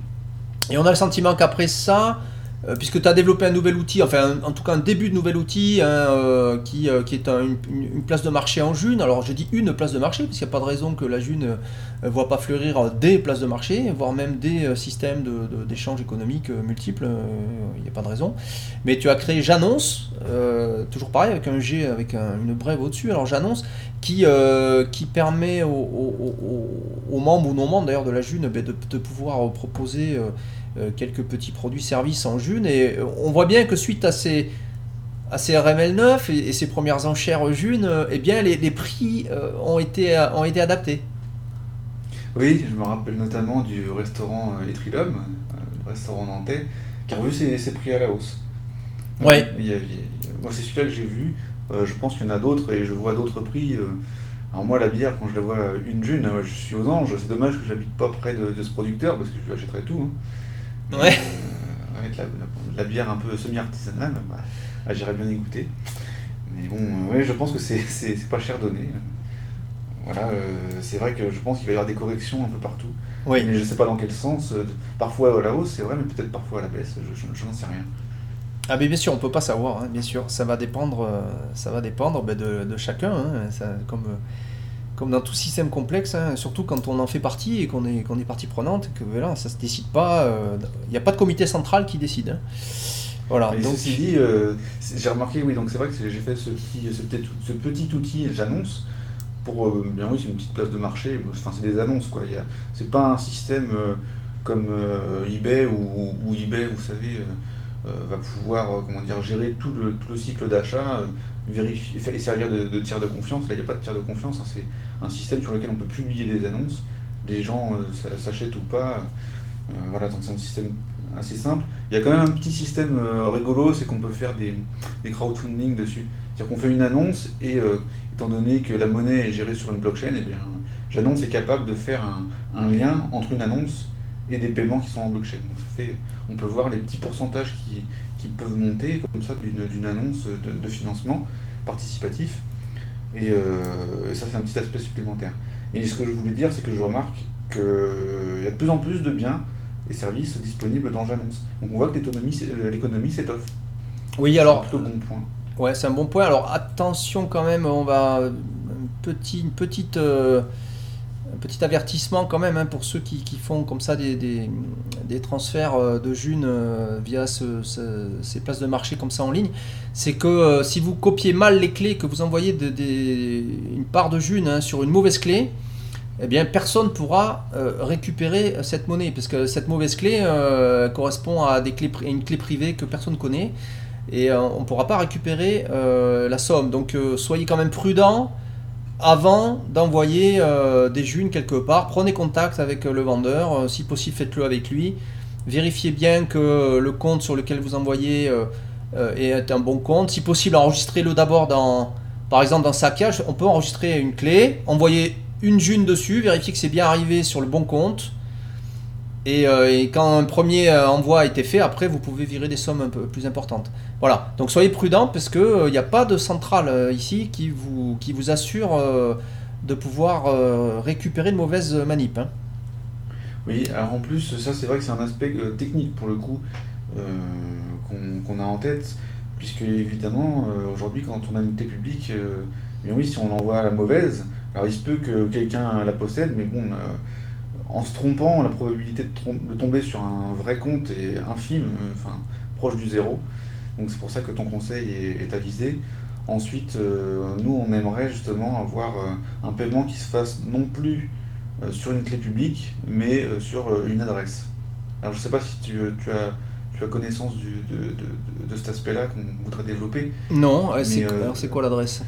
Et on a le sentiment qu'après ça, euh, puisque tu as développé un nouvel outil, enfin en tout cas un début de nouvel outil hein, euh, qui, euh, qui est un- une, place de marché en June, alors je dis une place de marché, parce qu'il n'y a pas de raison que la June ne voit pas fleurir des places de marché, voire même des systèmes de- de- d'échanges économiques multiples, il n'y a pas de raison. Mais tu as créé J'annonce, toujours pareil avec un G, avec un- une brève au-dessus, alors J'annonce, qui, qui permet aux, aux- membres ou non membres d'ailleurs de la June ben, de, de pouvoir proposer quelques petits produits services en June et on voit bien que suite à ces, à ces RML 9 et, et ces premières enchères June, eh bien les, les prix euh, ont, été, ont été adaptés. oui je me rappelle notamment du restaurant euh, Etrilum euh, le restaurant nantais qui a revu ses, ses prix à la hausse Ouais. Il y a- moi c'est celui-là que j'ai vu Euh, je pense qu'il y en a d'autres et je vois d'autres prix euh, alors moi la bière quand je la vois une june je suis aux anges c'est dommage que j'habite pas près de, de ce producteur parce que je lui achèterais tout hein. Ouais. euh, la, la- la bière un peu semi-artisanale bah, ah, j'irais bien y goûter mais bon euh, ouais je pense que c'est pas cher donné voilà euh, c'est vrai que je pense qu'il va y avoir des corrections un peu partout Oui. mais je sais pas dans quel sens euh, parfois à la hausse c'est vrai mais peut-être parfois à la baisse je, je- je n'en sais rien Ah mais bien sûr, on peut pas savoir, hein, bien sûr. Ça va dépendre, ça va dépendre ben, de, de chacun, hein, ça- comme, comme dans tout système complexe, hein, surtout quand on en fait partie et qu'on est, qu'on est partie prenante, que voilà, ça se décide pas, euh, il n'y a pas de comité central qui décide. hein. Voilà, Mais donc ceci dit, euh, j'ai remarqué, oui, donc c'est vrai que j'ai fait ce petit, ce petit, ce petit outil, j'annonce, pour, euh, bien oui, c'est une petite place de marché, enfin c'est des annonces, quoi. C'est pas un système euh, comme euh, eBay ou, ou eBay, vous savez, euh, euh, va pouvoir, euh, comment dire, gérer tout le, tout le cycle d'achat, euh, vérifier, et servir de, de tiers de confiance. Là, il n'y a pas de tiers de confiance, hein, c'est un système sur lequel on peut publier des annonces. Les gens euh, s'a- s'achètent ou pas. euh, voilà, donc c'est un système assez simple. Il y a quand même un petit système euh, rigolo, c'est qu'on peut faire des, des crowdfunding dessus. C'est-à-dire qu'on fait une annonce et étant donné que la monnaie est gérée sur une blockchain, eh bien, j'annonce est capable de faire un, lien entre une annonce et des paiements qui sont en blockchain. On peut voir les petits pourcentages qui, peuvent monter comme ça d'une annonce de financement participatif. Et, euh, et ça, c'est un petit aspect supplémentaire. Et ce que je voulais dire, c'est que je remarque qu'il y a de plus en plus de biens et services disponibles dans J'annonce. Donc on voit que l'économie euh, l'économie s'étoffe. oui, C'est alors un plutôt bon point. Ouais, c'est un bon point. Alors attention quand même, on va un petit, une petite, euh, un petit avertissement quand même hein, pour ceux qui, font comme ça des, transferts euh, de June euh, via ce- ce- ces places de marché comme ça en ligne. C'est que euh, si vous copiez mal les clés, que vous envoyez de- une part de June hein, sur une mauvaise clé, eh bien personne ne pourra récupérer cette monnaie parce que cette mauvaise clé correspond à une clé privée que personne ne connaît et on ne pourra pas récupérer la somme. Donc soyez quand même prudent avant d'envoyer euh, des junes quelque part. Prenez contact avec euh, le vendeur, euh, si possible faites-le avec lui. Vérifiez bien que le compte sur lequel vous envoyez est un bon compte. Si possible, enregistrez-le d'abord dans, par exemple dans sa cache. On peut enregistrer une clé, envoyer une june dessus, vérifier que c'est bien arrivé sur le bon compte. Et, quand un premier envoi a été fait, après, vous pouvez virer des sommes un peu plus importantes. Voilà, donc soyez prudents parce qu'il n'y a pas de centrale ici qui vous, qui vous assure de pouvoir récupérer de mauvaises manip. Hein. Oui, alors en plus, ça c'est vrai que c'est un aspect technique pour le coup qu'on a en tête, puisque évidemment, aujourd'hui, quand on a une clé publique, mais oui, si on envoie la mauvaise, alors il se peut que quelqu'un la possède, mais bon, en se trompant, la probabilité de, tomber sur un vrai compte est infime, euh, enfin proche du zéro. Donc c'est pour ça que ton conseil est, avisé. Ensuite, euh, nous, on aimerait justement avoir euh, un paiement qui se fasse non plus sur une clé publique, mais sur une adresse. Alors je ne sais pas si tu, as, tu as connaissance de, cet aspect-là qu'on voudrait développer. Non, c'est quoi l'adresse?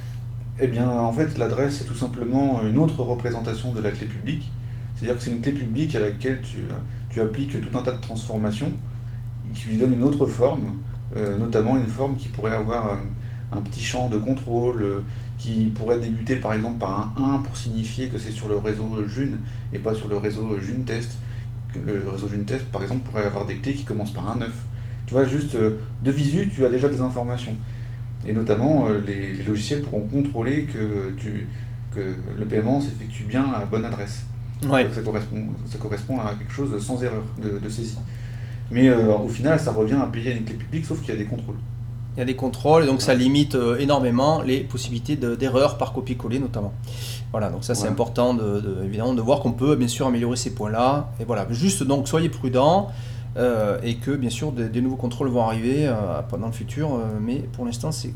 Eh bien, en fait, l'adresse, c'est tout simplement une autre représentation de la clé publique. C'est-à-dire que c'est une clé publique à laquelle tu, appliques tout un tas de transformations qui lui donne une autre forme, euh, notamment une forme qui pourrait avoir euh, un, petit champ de contrôle, euh, qui pourrait débuter par exemple par un 1 pour signifier que c'est sur le réseau June et pas sur le réseau June Test. Le réseau June Test, par exemple, pourrait avoir des clés qui commencent par un 9. Tu vois, juste de visu, tu as déjà des informations. Et notamment, les, logiciels pourront contrôler que, que le paiement s'effectue bien à la bonne adresse. Ça, correspond, ça correspond à quelque chose sans erreur de, saisie. Mais euh, au final, ça revient à payer une clé publique, sauf qu'il y a des contrôles. Il y a des contrôles, et donc ça limite euh, énormément les possibilités d'erreur par copier-coller notamment. Voilà, donc ça c'est important de, évidemment de voir qu'on peut bien sûr améliorer ces points-là. Et voilà, juste donc soyez prudents. Euh, et que bien sûr des, nouveaux contrôles vont arriver euh, pendant le futur, euh, mais pour l'instant c'est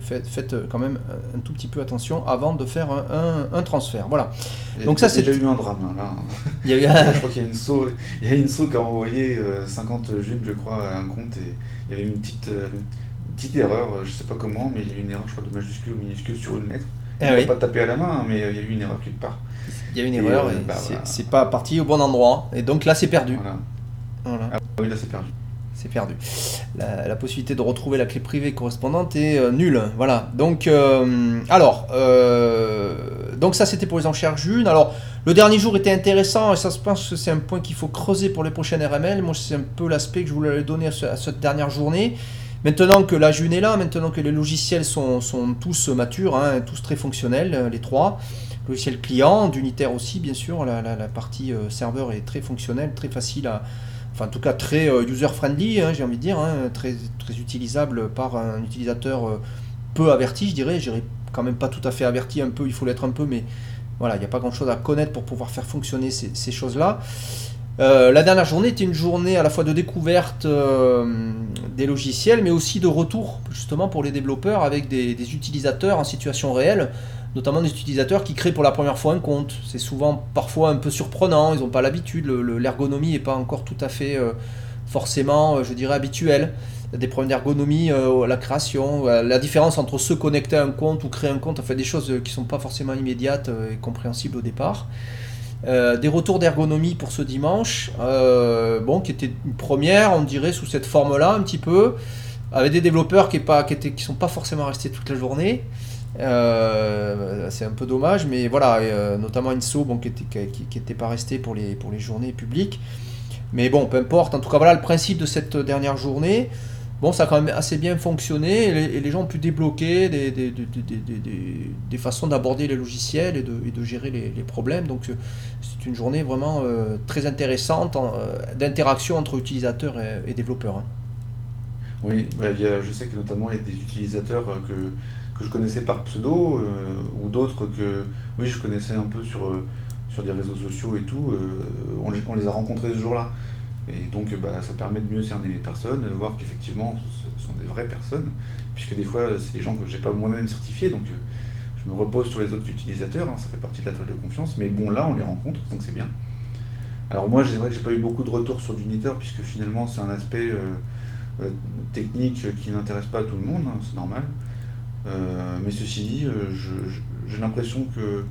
faites, quand même un tout petit peu attention avant de faire un, transfert. Voilà. Donc ça c'est déjà eu un drame hein, là. Il y a je crois qu'il y a une SO, il y a une SO qui a envoyé 50 jupes je crois à un compte et il y avait une petite, petite erreur, je sais pas comment, mais il y a eu une erreur je crois de majuscule ou minuscule sur une lettre. Eh il n'a pas tapé à la main, mais il y a eu une erreur quelque part. Il y a une erreur et, bah, c'est pas parti au bon endroit. Et donc là c'est perdu. Voilà. Ah oui, là c'est perdu. C'est perdu. La, possibilité de retrouver la clé privée correspondante est euh, nulle. Voilà. Donc, euh, alors, euh, donc ça c'était pour les enchères June. Alors, le dernier jour était intéressant et ça se pense que c'est un point qu'il faut creuser pour les prochaines RML. Moi, c'est un peu l'aspect que je voulais donner à, cette dernière journée. Maintenant que la June est là, maintenant que les logiciels sont, tous matures, hein, tous très fonctionnels, les trois, logiciel client, d'unitaire aussi, bien sûr, la, la partie serveur est très fonctionnelle, très facile à enfin en tout cas très euh, user-friendly, hein, j'ai envie de dire, hein, très, très utilisable par un utilisateur euh, peu averti, je dirais, je dirais quand même pas tout à fait averti, un peu, il faut l'être un peu, mais voilà, il n'y a pas grand-chose à connaître pour pouvoir faire fonctionner ces, choses-là. Euh, la dernière journée était une journée à la fois de découverte des logiciels, mais aussi de retour justement pour les développeurs avec des, des utilisateurs en situation réelle notamment des utilisateurs qui créent pour la première fois un compte. C'est souvent parfois un peu surprenant, ils n'ont pas l'habitude, l'ergonomie n'est pas encore tout à fait euh, forcément, euh, je dirais, habituelle. Des problèmes d'ergonomie euh, la création, la différence entre se connecter à un compte ou créer un compte, enfin des choses qui ne sont pas forcément immédiates et compréhensibles au départ. des retours d'ergonomie pour ce dimanche, bon, qui était une première, on dirait, sous cette forme-là, un petit peu, avec des développeurs qui ne qui sont pas forcément restés toute la journée. Euh, c'est un peu dommage, mais voilà, euh, notamment Inso bon, qui n'était qui, était pas resté pour les, pour les journées publiques. Mais bon, peu importe. En tout cas, voilà le principe de cette dernière journée. Bon, ça a quand même assez bien fonctionné et les, gens ont pu débloquer des, des, des, des façons d'aborder les logiciels et de, et de gérer les, les, problèmes. Donc, euh, c'est une journée vraiment très intéressante d'interaction entre utilisateurs et, développeurs. Hein. Oui, bah, je sais que notamment il y a des utilisateurs que que je connaissais par pseudo, euh, ou d'autres que oui je connaissais un peu sur, euh, sur des réseaux sociaux et tout, euh, on les, a rencontrés ce jour-là. Et donc bah, ça permet de mieux cerner les personnes, de voir qu'effectivement ce sont des vraies personnes, puisque des fois c'est des gens que je n'ai pas moi-même certifiés, donc je me repose sur les autres utilisateurs, hein, ça fait partie de la toile de confiance, mais bon là on les rencontre, donc c'est bien. Alors moi c'est vrai que j'ai pas eu beaucoup de retours sur l'uniteur, puisque finalement c'est un aspect technique qui n'intéresse pas tout le monde, hein, c'est normal. Euh, mais ceci dit, euh, j'ai l'impression que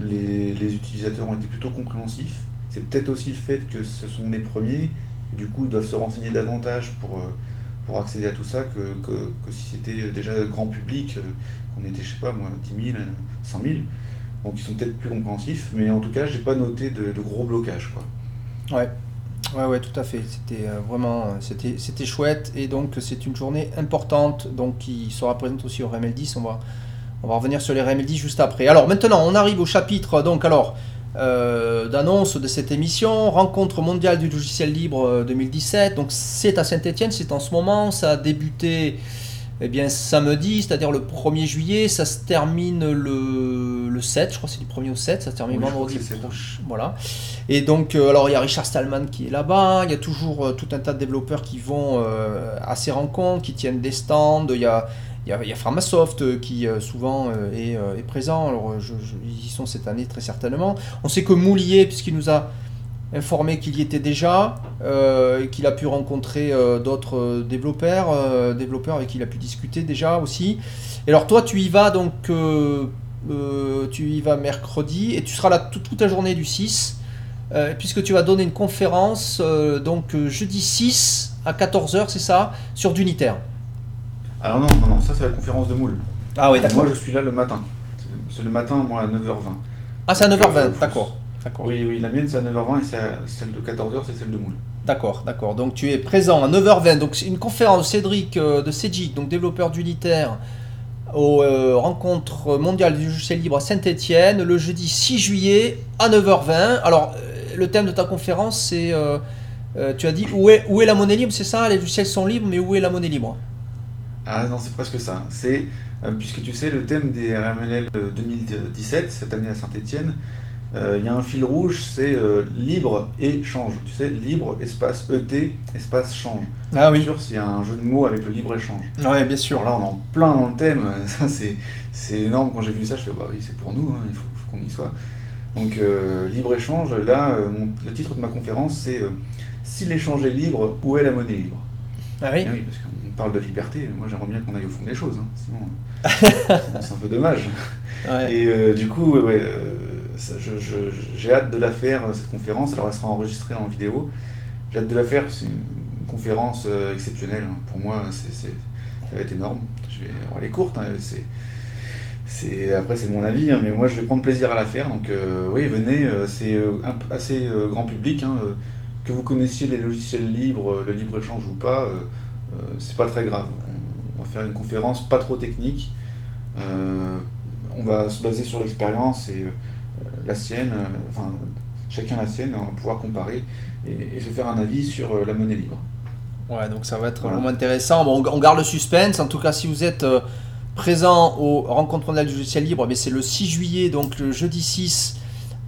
les, utilisateurs ont été plutôt compréhensifs. C'est peut-être aussi le fait que ce sont les premiers, du coup ils doivent se renseigner davantage pour, euh, pour accéder à tout ça que, que, si c'était déjà grand public, qu'on était, je sais pas moi, 10 000, 100 000. Donc ils sont peut-être plus compréhensifs, mais en tout cas, j'ai pas noté de, gros blocages. Quoi. Ouais. Ouais, ouais, tout à fait. C'était euh, vraiment, euh, c'était, chouette et donc c'est une journée importante, donc qui sera présente aussi au RML10. On va, revenir sur les RML10 juste après. Alors maintenant, on arrive au chapitre donc alors euh, d'annonce de cette émission, rencontre mondiale du logiciel libre euh, 2017. Donc c'est à Saint-Étienne, c'est en ce moment, ça a débuté eh bien, samedi, c'est-à-dire le 1er juillet, ça se termine le, le 7, je crois que c'est du 1er au 7, ça se termine Oui, vendredi prochain. Voilà. Et donc, euh, alors il y a Richard Stallman qui est là-bas, il y a toujours euh, tout un tas de développeurs qui vont euh, à ces rencontres, qui tiennent des stands, il y a, il y a, il y a Framasoft euh, qui souvent est, est présent, alors je- je- ils y sont cette année très certainement. On sait que Moulier, puisqu'il nous a informé qu'il y était déjà, euh, et qu'il a pu rencontrer euh, d'autres euh, développeurs, euh, développeurs avec qui il a pu discuter déjà aussi. Et alors toi, tu y vas donc, tu y vas mercredi et tu seras là toute, toute la journée du 6, euh, puisque tu vas donner une conférence donc jeudi 6 à 14h, c'est ça, sur d'unitaire. Alors non, non, non, ça c'est la conférence de Moule. Ah oui, Moi je suis là le matin. C'est le matin, moi à 9h20. Ah, c'est à 9h20, Euh, d'accord. D'accord. Oui, oui, la mienne c'est à 9h20 et à- celle de 14h c'est celle de Moule. D'accord, d'accord. Donc tu es présent à 9h20. Donc c'est une conférence de Cédric euh, de Cégic, donc développeur d'unitaire, aux euh, rencontres mondiales du logiciel libre à Saint-Etienne, le jeudi 6 juillet à 9h20. Alors euh, le thème de ta conférence, c'est, tu as dit, où est, où est la monnaie libre, c'est ça? Les logiciels sont libres, mais où est la monnaie libre? Ah non, c'est presque ça. C'est, puisque tu sais, le thème des RMLL 2017, cette année à Saint-Etienne, il y a un fil rouge, c'est euh, libre et change. Tu sais, libre, espace ET, espace change. Ah Bien sûr, s'il y a un jeu de mots avec le libre-échange. Oui, bien sûr. Alors là, on est en plein dans le thème. Ça, c'est, c'est énorme. Quand j'ai vu ça, je fais, bah oui, c'est pour nous, hein, il faut, faut qu'on y soit. Donc, euh, libre-échange, là, euh, mon- le titre de ma conférence, c'est euh, Si l'échange est libre, où est la monnaie libre? Ah oui Eh oui, parce qu'on parle de liberté. Moi, j'aimerais bien qu'on aille au fond des choses. hein, Sinon, euh, c'est un peu dommage. Ouais. Et euh, du coup, ouais, j'ai hâte de la faire, euh, cette conférence. Alors, elle sera enregistrée en vidéo. J'ai hâte de la faire. C'est une conférence euh, exceptionnelle. hein. Pour moi, ça va être énorme. Je vais, alors, elle est courte. hein, après, c'est mon avis, hein, mais moi, je vais prendre plaisir à la faire. Donc, euh, oui, venez. c'est assez grand public. que vous connaissiez les logiciels libres, le libre-échange ou pas, c'est pas très grave. On, va faire une conférence pas trop technique. On va se baser sur l'expérience et la sienne, euh, enfin chacun la sienne, on va pouvoir comparer et, et se faire un avis sur euh, la monnaie libre. Ouais, donc ça va être Voilà. vraiment intéressant. Bon, on garde le suspense. En tout cas, si vous êtes euh, présent aux rencontres mondiales du logiciel libre, mais c'est le 6 juillet, donc le jeudi 6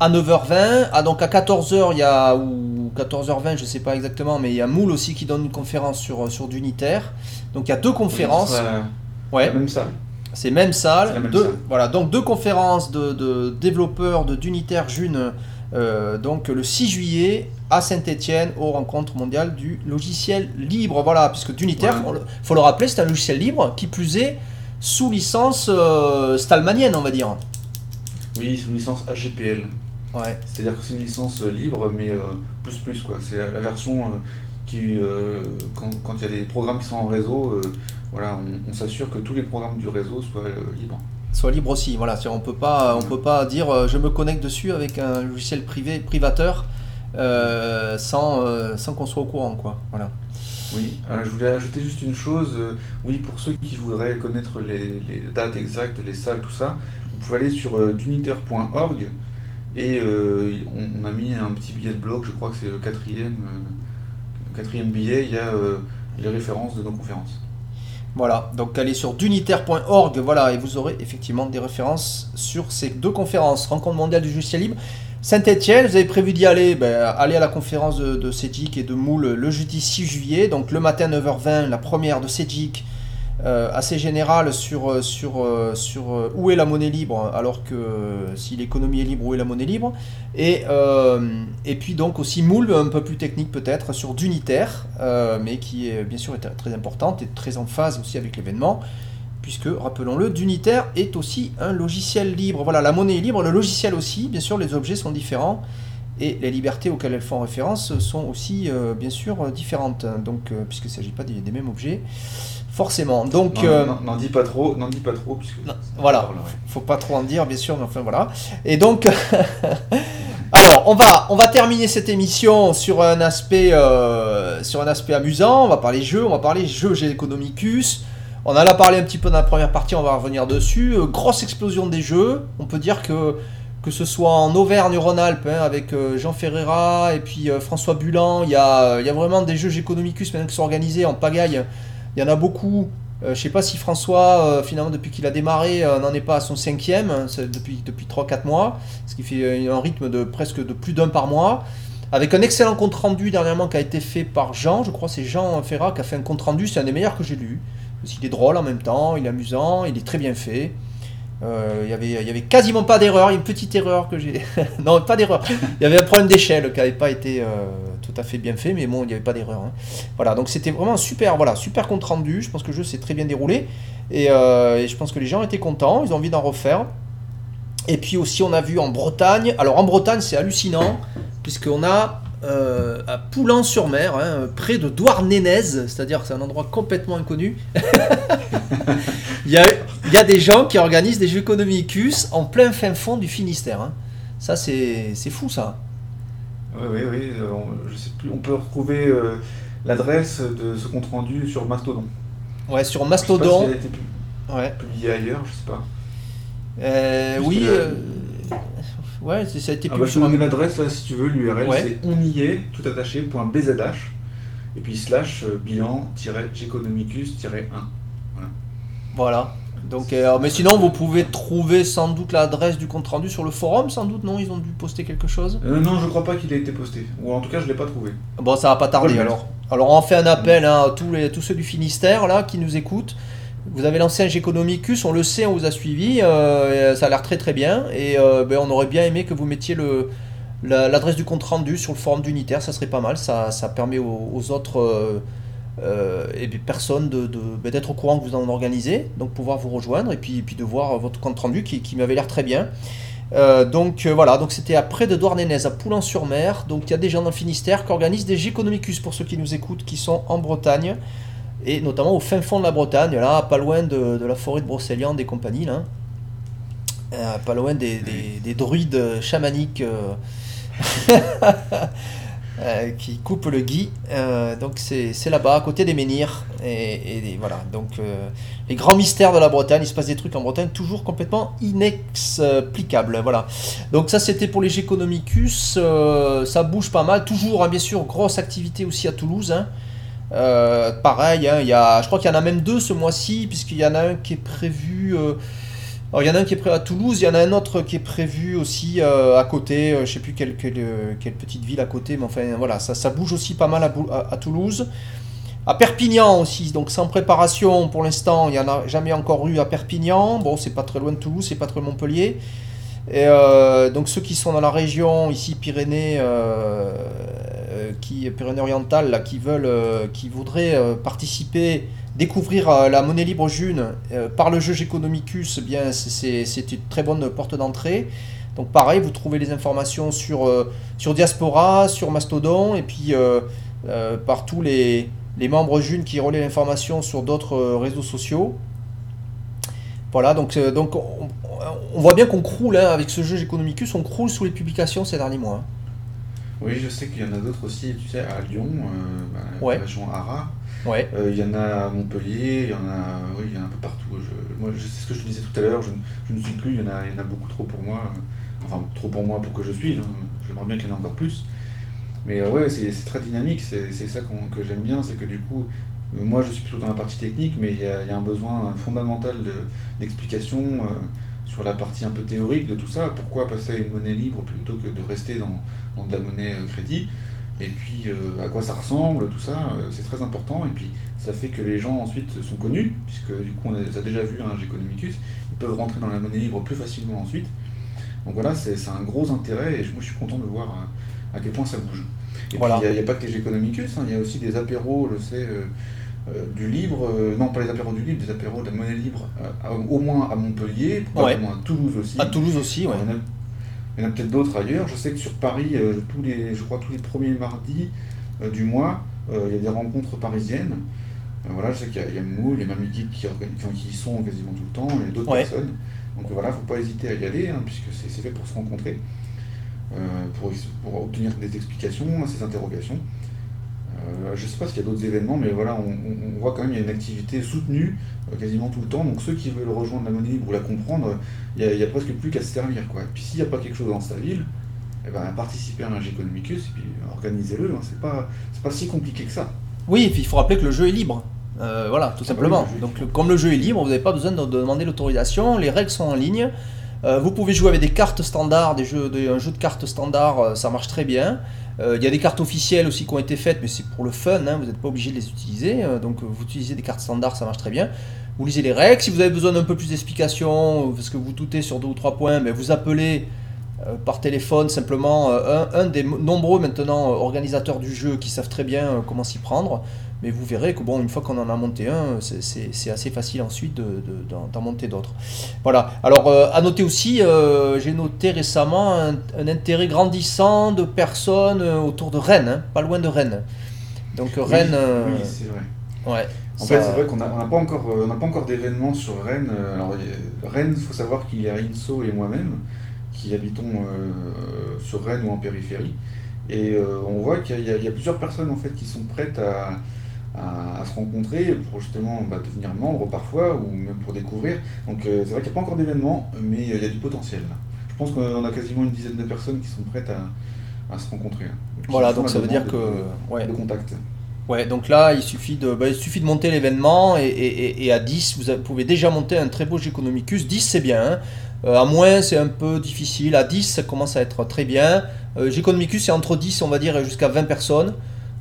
à 9h20. Ah, donc à 14h, il y a, ou 14h20, je sais pas exactement, mais il y a Moule aussi qui donne une conférence sur, sur d'unitaire. Donc il y a deux conférences. La- Ouais. la même salle. C'est même salle. Même deux, salle. Voilà, donc deux conférences de, de développeurs de d'unitaire June, euh, donc le 6 juillet à Saint-Etienne aux rencontres mondiales du logiciel libre. Voilà, puisque d'unitaire, Ouais. faut le- rappeler, c'est un logiciel libre qui plus est sous licence euh, stallmanienne, on va dire. Oui, une licence HGPL. Ouais. C'est-à-dire que c'est une licence euh, libre, mais euh, plus plus quoi. C'est la, version qui, quand il y a des programmes qui sont en réseau, voilà, on, on s'assure que tous les programmes du réseau soient euh, libres. Soit libre aussi. Voilà, on peut pas, on peut pas dire euh, je me connecte dessus avec un logiciel privé, privateur, euh, sans, euh, sans qu'on soit au courant, quoi. Voilà. Oui, alors je voulais ajouter juste une chose. oui, pour ceux qui voudraient connaître les, les dates exactes, les salles, tout ça, vous pouvez aller sur euh, duniter.org et on, on a mis un petit billet de blog, je crois que c'est le quatrième, quatrième billet, il y a les références de nos conférences. Voilà, donc allez sur dunitaire.org, voilà, et vous aurez effectivement des références sur ces deux conférences. Rencontre mondiale du logiciel libre. Saint-Etienne, vous avez prévu d'y aller, ben, allez à la conférence de, de CEGIC et de Moule le jeudi 6 juillet, donc le matin 9h20, la première de CEGIC, euh, assez générale sur, euh, sur, euh, sur euh, où est la monnaie libre, alors que si l'économie est libre, où est la monnaie libre. Et, et puis donc aussi Moule, un peu plus technique peut-être, sur d'unitaire, mais qui est bien sûr est très importante et très en phase aussi avec l'événement, puisque, rappelons-le, d'unitaire est aussi un logiciel libre. Voilà, la monnaie est libre, le logiciel aussi, bien sûr les objets sont différents, et les libertés auxquelles elles font référence sont aussi bien sûr différentes, donc, euh, puisqu'il ne s'agit pas des mêmes objets, forcément. Donc, euh, N'en dis pas trop, n'en dis pas trop, puisque voilà. faut pas trop en dire, bien sûr, mais enfin voilà. Et donc, Alors, on va, on va terminer cette émission sur un aspect, euh, sur un aspect amusant. On va parler jeux, on va parler jeux Economicus. On en a parlé un petit peu dans la première partie, on va revenir dessus. Euh, grosse explosion des jeux. On peut dire que que ce soit en Auvergne-Rhône-Alpes hein, avec euh, Jean Ferreira et puis François Bulan, il y a, y a vraiment des jeux Economicus maintenant qui sont organisés en pagaille. Il y en a beaucoup. Euh, je sais pas si François, euh, finalement, depuis qu'il a démarré, euh, n'en est pas à son cinquième, hein, depuis, depuis 3-4 mois, ce qui fait un rythme de presque de plus d'un par mois, avec un excellent compte rendu dernièrement qui a été fait par Jean, je crois c'est Jean Ferrat qui a fait un compte rendu, c'est un des meilleurs que j'ai lu, parce est drôle en même temps, il est amusant, il est très bien fait. Il y avait, il y avait quasiment pas d'erreur. Une petite erreur que j'ai. non, pas d'erreur. Il y avait un problème d'échelle qui n'avait pas été tout à fait bien fait, mais bon, il n'y avait pas d'erreur. Hein. Voilà, donc c'était vraiment super, voilà, super compte rendu. Je pense que le jeu s'est très bien déroulé euh, et, je pense que les gens étaient contents. Ils ont envie d'en refaire. Et puis aussi, on a vu en Bretagne. Alors en Bretagne, c'est hallucinant puisqu'on a à Poulan-sur-Mer, hein, près de Douarnenez, c'est-à-dire c'est un endroit complètement inconnu. il, y a, il y a des gens qui organisent des jeux économicus en plein fin fond du Finistère. Hein. Ça, c'est fou, ça. Oui, oui, oui. Euh, on, je sais plus, on peut retrouver euh, l'adresse de ce compte rendu sur Mastodon. Ouais, sur Mastodon. Je sais pas a été publié ailleurs, je sais pas. Euh, oui. ouais, ça a été publié. Ah bah, je te l'adresse là si tu veux, l'URL c'est on y est, tout attaché, .bzh, et puis slash bilan-geconomicus-1. Voilà. Voilà. Donc, euh, mais sinon, vous pouvez trouver sans doute l'adresse du compte rendu sur le forum, sans doute, non Ils ont dû poster quelque chose? Euh, Non, je crois pas qu'il ait été posté. Ou en tout cas, je l'ai pas trouvé. Bon, ça va pas tarder alors. Alors, on fait un appel hein, à tous, les, tous ceux du Finistère là qui nous écoutent. Vous avez lancé un Géconomicus, on le sait, on vous a suivi. Euh, ça a l'air très très bien. Et ben, on aurait bien aimé que vous mettiez le, l'adresse du compte rendu sur le forum d'Unitaire, ça serait pas mal. Ça, ça permet aux autres euh, et personne de, ben, d'être au courant que vous en organisez, donc pouvoir vous rejoindre et puis, puis de voir votre compte rendu qui, qui m'avait l'air très bien. Euh, donc euh, voilà, donc c'était après de Douarnenez à Poulan-sur-Mer. Donc il y a des gens dans le Finistère qui organisent des Géconomicus pour ceux qui nous écoutent, qui sont en Bretagne et notamment au fin fond de la Bretagne, là, pas loin de, de la forêt de Brocéliande et compagnie, là. pas loin des, des, des druides chamaniques. Euh, qui coupe le gui. Euh, donc c'est là-bas, à côté des menhirs. Et, voilà, donc euh, les grands mystères de la Bretagne, il se passe des trucs en Bretagne toujours complètement inexplicables. Voilà. Donc ça c'était pour les Géconomicus, ça bouge pas mal. Toujours, hein, bien sûr, grosse activité aussi à Toulouse. Hein. pareil, hein, y a, je crois qu'il y en a même deux ce mois-ci, puisqu'il y en a un qui est prévu alors, il y en a un qui est prévu à Toulouse, il y en a un autre qui est prévu aussi euh, à côté, euh, je ne sais plus quelle, euh, quelle, petite ville à côté, mais enfin voilà, ça, ça bouge aussi pas mal à, Toulouse. À Perpignan aussi, donc sans préparation pour l'instant, il n'y en a jamais encore eu à Perpignan. Bon, c'est pas très loin de Toulouse, c'est pas très Montpellier. Et donc ceux qui sont dans la région ici Pyrénées, qui Pyrénées-Orientales, là, qui veulent, qui voudraient participer découvrir euh, la monnaie libre June euh, par le jeu Geconomicus, eh bien c'est une très bonne porte d'entrée. Donc pareil, vous trouvez les informations sur, euh, sur Diaspora, sur Mastodon, et puis par tous les, les, membres June qui relaient l'information sur d'autres réseaux sociaux. Voilà, donc, donc on, voit bien qu'on croule hein, avec ce jeu Geconomicus, on croule sous les publications ces derniers mois. Hein. Oui, je sais qu'il y en a d'autres aussi, tu sais, à Lyon, bah, ouais. la région Ara, Euh, il y en a à Montpellier, il y en a, oui, y en a un peu partout. Moi, c'est ce que je disais tout à l'heure, je, ne suis plus, il y, en a, beaucoup trop pour moi. Enfin, trop pour moi pour que je suive. Hein. J'aimerais bien qu'il y en ait encore plus. Mais euh, ouais, c'est, très dynamique, c'est, ça que j'aime bien, c'est que du coup, euh, moi je suis plutôt dans la partie technique, mais il y a, un besoin fondamental d'explication sur la partie un peu théorique de tout ça. Pourquoi passer à une monnaie libre plutôt que de rester dans, dans de la monnaie crédit? Et puis euh, à quoi ça ressemble, tout ça, euh, c'est très important. Et puis ça fait que les gens ensuite sont connus, puisque du coup on a, déjà vu un hein, Geconomicus, ils peuvent rentrer dans la monnaie libre plus facilement ensuite. Donc voilà, c'est un gros intérêt et moi je suis content de voir euh, à, quel point ça bouge. Et puis il n'y a, pas que les Geconomicus, hein, il y a aussi des apéros, je sais, du livre, non pas les apéros du livre, des apéros de la monnaie libre, au moins à Montpellier, probablement à Toulouse aussi. À Toulouse aussi, ouais. Il y en a peut-être d'autres ailleurs. Je sais que sur Paris, euh, tous les, je crois tous les premiers mardis euh, du mois, euh, il y a des rencontres parisiennes. voilà, je sais qu'il y, a Mou, il y a qui, qui, qui y sont quasiment tout le temps, il y a d'autres personnes. Donc voilà, il ne faut pas hésiter à y aller, hein, puisque c'est fait pour se rencontrer. pour, pour, obtenir des explications à ces interrogations. Je ne sais pas s'il y a d'autres événements, mais voilà, on, voit quand même qu'il y a une activité soutenue quasiment tout le temps. Donc ceux qui veulent rejoindre la monnaie libre ou la comprendre, il n'y a, presque plus qu'à se servir. Quoi. Puis s'il n'y a pas quelque chose dans sa ville, eh ben, participez à un jeu Economicus et puis organisez-le. Hein. C'est pas, pas si compliqué que ça. Oui, et puis il faut rappeler que le jeu est libre. Euh, voilà, tout ah bah simplement. Donc, comme le jeu est libre, vous n'avez pas besoin de, demander l'autorisation. Les règles sont en ligne. Euh, vous pouvez jouer avec des cartes standards, des jeux, un jeu de cartes standard, euh, ça marche très bien. Il y a des cartes officielles aussi qui ont été faites, mais c'est pour le fun, hein, vous n'êtes pas obligé de les utiliser. donc vous utilisez des cartes standards, ça marche très bien. Vous lisez les règles. Si vous avez besoin d'un peu plus d'explications, parce que vous doutez sur deux ou trois points, mais vous appelez par téléphone simplement un, des nombreux maintenant organisateurs du jeu qui savent très bien comment s'y prendre. Mais vous verrez que bon, une fois qu'on en a monté un, c'est assez facile ensuite d'en monter d'autres. Voilà. Alors, euh, à noter aussi, euh, j'ai noté récemment un, intérêt grandissant de personnes euh, autour de Rennes, hein, pas loin de Rennes. Donc Rennes. oui, c'est vrai. Ouais. En fait, c'est vrai qu'on n'a pas encore, pas encore d'événements sur Rennes. Alors, Rennes, il faut savoir qu'il y a Inso et moi-même qui habitons sur Rennes ou en périphérie. Et on voit qu'il y, a plusieurs personnes en fait qui sont prêtes à, à, se rencontrer pour justement bah, devenir membre parfois ou même pour découvrir. Donc euh, c'est vrai qu'il n'y a pas encore d'événement, mais il y a du potentiel. Je pense qu'on a quasiment une dizaine de personnes qui sont prêtes à, se rencontrer. voilà, donc ça veut dire que. Ouais. De contact. Ouais, donc là, il suffit de, bah, il suffit de monter l'événement et, à 10, vous pouvez déjà monter un très beau Geconomicus. 10, c'est bien. Hein. Euh, à moins, c'est un peu difficile. À 10, ça commence à être très bien. Euh, Geconomicus, c'est entre 10, on va dire, jusqu'à 20 personnes.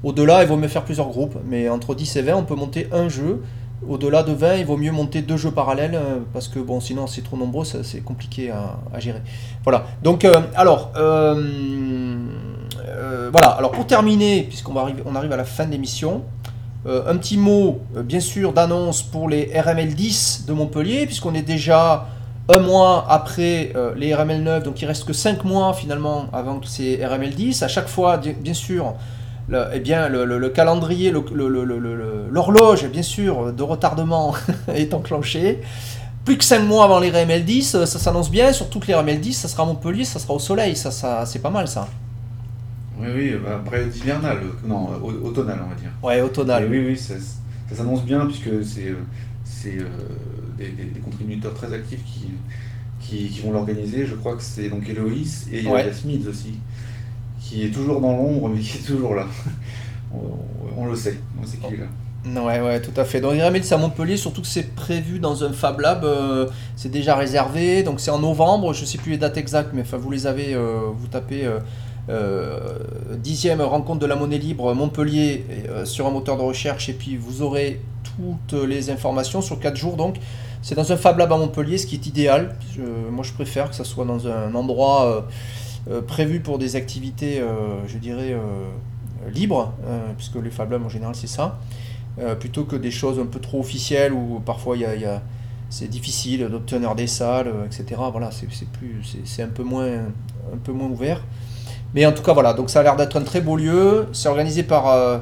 Au-delà, il vaut mieux faire plusieurs groupes, mais entre 10 et 20, on peut monter un jeu. Au-delà de 20, il vaut mieux monter deux jeux parallèles, euh, parce que bon, sinon c'est trop nombreux, c'est compliqué à, gérer. Voilà, donc euh, alors, euh, voilà, alors pour terminer, puisqu'on arrive, on arrive à la fin de l'émission, un petit mot, bien sûr, d'annonce pour les RML 10 de Montpellier, puisqu'on est déjà un mois après les RML 9, donc il reste que 5 mois finalement avant ces RML 10. À chaque fois, bien sûr, le, eh bien, le, calendrier, l'horloge, bien sûr, de retardement est enclenchée. Plus que 5 mois avant les RML 10, ça s'annonce bien, surtout que les RML 10, ça sera à Montpellier, ça sera au soleil, ça, ça c'est pas mal ça. Oui, oui, bah, période hivernale, non, automnale, on va dire. Ouais, automnale. oui, oui, ça, s'annonce bien, puisque c'est euh, des, contributeurs très actifs qui, qui, vont l'organiser. Je crois que c'est donc Héloïse et Smith aussi qui est toujours dans l'ombre, mais qui est toujours là. on, le sait, on sait qu'il est là. Ouais, ouais, tout à fait. Donc Iramil, c'est à Montpellier, surtout que c'est prévu dans un Fab Lab, euh, c'est déjà réservé, donc c'est en novembre, je ne sais plus les dates exactes, mais enfin vous les avez, euh, vous tapez euh, dixième rencontre de la monnaie libre Montpellier sur un moteur de recherche, et puis vous aurez toutes les informations sur 4 jours, donc c'est dans un Fab Lab à Montpellier, ce qui est idéal. moi je préfère que ça soit dans un endroit euh, prévu pour des activités, euh, je dirais, euh, libres, puisque les Fab en général c'est ça, plutôt que des choses un peu trop officielles où parfois il y a, c'est difficile d'obtenir des salles, etc. Voilà, c'est plus, c'est un peu moins, un peu moins ouvert. Mais en tout cas, voilà. Donc ça a l'air d'être un très beau lieu. C'est organisé par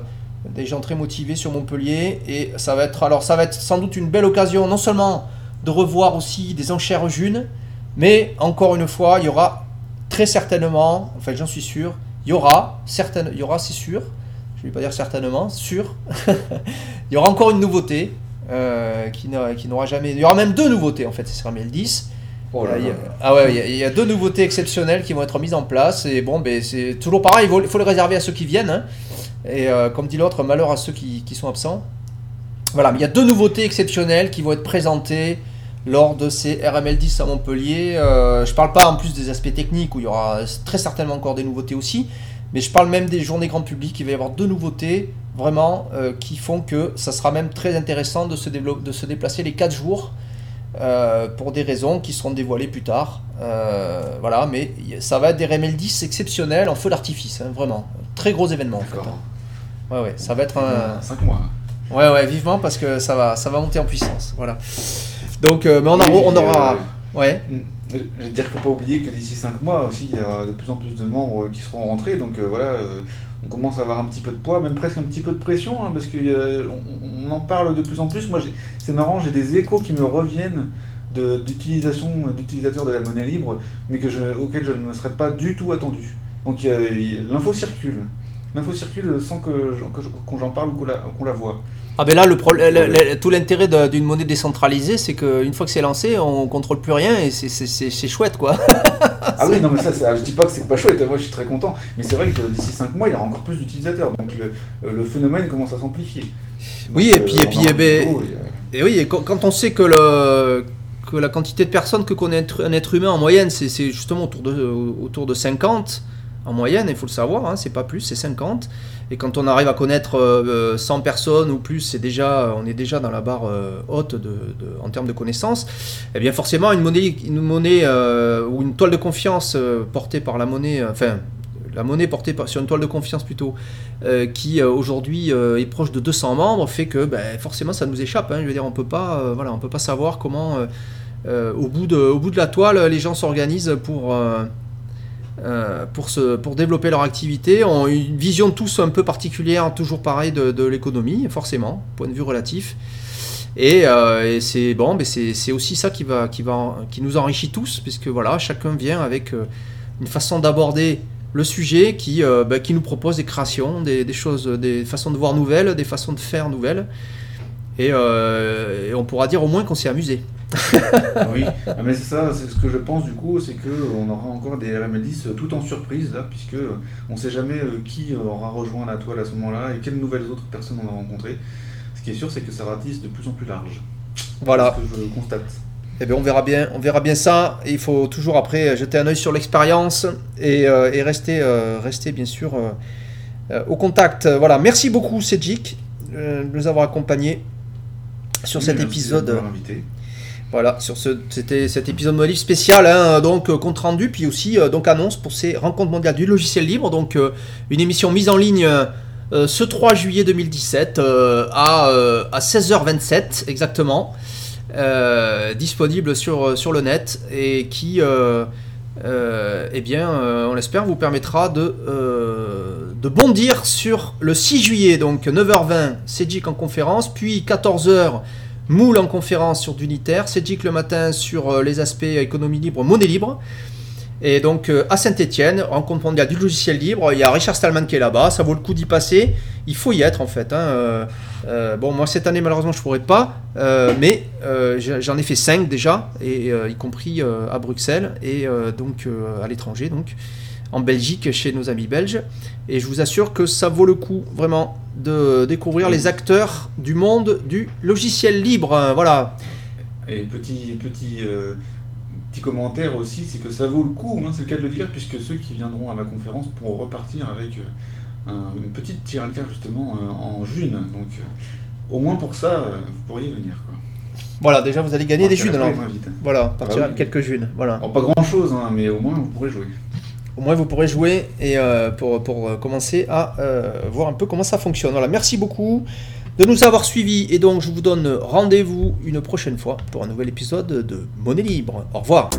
des gens très motivés sur Montpellier et ça va être, alors ça va être sans doute une belle occasion, non seulement de revoir aussi des enchères junes, mais encore une fois, il y aura très certainement, en fait j'en suis sûr, il y aura, il y aura c'est sûr, je ne vais pas dire certainement, sûr, il y aura encore une nouveauté euh, qui n'aura jamais... Il y aura même deux nouveautés en fait, c'est sur ML 10. ah ouais, il y, a, deux nouveautés exceptionnelles qui vont être mises en place. Et bon, ben, c'est toujours pareil, il faut, les réserver à ceux qui viennent. Hein. Et euh, comme dit l'autre, malheur à ceux qui, qui, sont absents. Voilà, mais il y a deux nouveautés exceptionnelles qui vont être présentées lors de ces RML 10 à Montpellier. Euh, je ne parle pas en plus des aspects techniques où il y aura très certainement encore des nouveautés aussi, mais je parle même des journées grand public. Il va y avoir deux nouveautés vraiment euh, qui font que ça sera même très intéressant de se, de se déplacer les 4 jours. Euh, pour des raisons qui seront dévoilées plus tard. voilà, mais ça va être des RML 10 exceptionnels en feu d'artifice, hein, vraiment. Très gros événement en fait. Hein. Ouais, ouais, ça va être un. 5 mois. Ouais, ouais, vivement parce que ça va, ça va monter en puissance. Voilà. Donc, euh, mais on, on aura. Euh, ouais. Je veux dire qu'il ne faut pas oublier que d'ici 5 mois aussi, il y aura de plus en plus de membres qui seront rentrés. Donc euh, voilà, on commence à avoir un petit peu de poids, même presque un petit peu de pression, hein, parce qu'on on en parle de plus en plus. Moi, c'est marrant, j'ai des échos qui me reviennent d'utilisation d'utilisateurs de la monnaie libre, mais que je, auquel je ne me serais pas du tout attendu. Donc a- l'info circule. L'info circule sans que j'en- que j'en parle ou qu'on la, qu'on la voit. Ah ben là, le pro- le- le- le- tout l'intérêt d'une monnaie décentralisée, c'est qu'une fois que c'est lancé, on contrôle plus rien et c'est- c'est c'est- c'est chouette quoi. Ah oui, non, mais ça, ça, je dis pas que c'est pas chouette, moi je suis très content. Mais c'est vrai que d'ici 5 mois, il y aura encore plus d'utilisateurs. Donc le, le phénomène commence à s'amplifier. Oui, et puis- euh, et puis, on a eh ben, et, euh, Et oui, et quand, on sait que, le, que la quantité de personnes que connaît un être humain en moyenne, c'est c'est justement autour de, autour de 50 en moyenne, il faut le savoir, hein, c'est pas plus, c'est 50. Et quand on arrive à connaître euh, 100 personnes ou plus, on est déjà dans la barre euh, haute en termes de connaissances. Et bien forcément, une monnaie, une monnaie euh, ou une toile de confiance euh, portée par la monnaie, euh, enfin la monnaie portée par- sur une toile de confiance plutôt, euh, qui euh, aujourd'hui euh, est proche de 200 membres, fait que ben, forcément ça nous échappe. hein. je veux dire, on peut pas, euh, on peut pas savoir comment euh, euh, au bout de la toile les gens s'organisent pour euh, pour, se, pour développer leur activité, ont une vision tous un peu particulière, toujours pareil, de, de l'économie, forcément, point de vue relatif. Et, euh, c'est bon, aussi ça qui, va, qui, va, qui nous enrichit tous, puisque voilà, chacun vient avec euh, une façon d'aborder le sujet qui, bah, qui nous propose des créations, des, des choses, des façons de voir nouvelles, des façons de faire nouvelles. Et, euh, et on pourra dire au moins qu'on s'est amusé. oui, Ah, mais c'est ça, c'est ce que je pense du coup, c'est qu'on aura encore des RML10 tout en surprise là, puisque euh, on ne sait jamais euh, qui euh, aura rejoint la toile à ce moment-là et quelles nouvelles autres personnes on a rencontrées. Ce qui est sûr, c'est que ça ratisse de plus en plus large. Voilà. C'est ce que je constate. Eh bien, on verra bien, on verra bien ça. Et il faut toujours après jeter un œil sur l'expérience et, euh, et rester, euh, rester bien sûr euh, euh, au contact. Voilà. Merci beaucoup, Cedric, euh, de nous avoir accompagnés sur cet épisode. de. Voilà, sur ce, c'était cet épisode Molif spécial, hein, donc euh, compte rendu, puis aussi euh, donc annonce pour ces rencontres mondiales du logiciel libre, donc euh, une émission mise en ligne ce 3 juillet 2017 euh, à, à 16h27 exactement, disponible sur, sur le net et qui, euh, eh bien, euh, on l'espère, vous permettra de, euh, bondir sur le 6 juillet, donc 9h20, Cedric en conférence, puis 14h. Moule en conférence sur d'unitaire, Cedric le matin sur les aspects économie libre, monnaie libre. Et donc euh, à Saint-Etienne, rencontre mondiale du logiciel libre, il y a Richard Stallman qui est là-bas, ça vaut le coup d'y passer. Il faut y être en fait. hein, euh, euh, bon, moi cette année malheureusement je pourrais pas, mais j'en ai fait 5 déjà, et, y compris à Bruxelles et donc à l'étranger, donc en Belgique chez nos amis belges. Et je vous assure que ça vaut le coup vraiment de découvrir les acteurs du monde du logiciel libre. hein, Voilà. Et petit, petit, petit commentaire aussi, c'est que ça vaut le coup, hein, c'est le cas de le dire, puisque ceux qui viendront à ma conférence pourront repartir avec euh, un- une petite tirelire justement euh, en juin. Donc euh, au moins pour ça, euh, vous pourriez venir. Quoi. Voilà, déjà vous allez gagner des junes alors. Voilà, partir Ah oui. quelques junes. Voilà. Bon, pas grand chose, mais au moins vous pourrez jouer. Au moins vous pourrez jouer et euh, pour, pour commencer à euh, voir un peu comment ça fonctionne. Voilà, merci beaucoup de nous avoir suivis et donc je vous donne rendez-vous une prochaine fois pour un nouvel épisode de Monnaie Libre. Au revoir.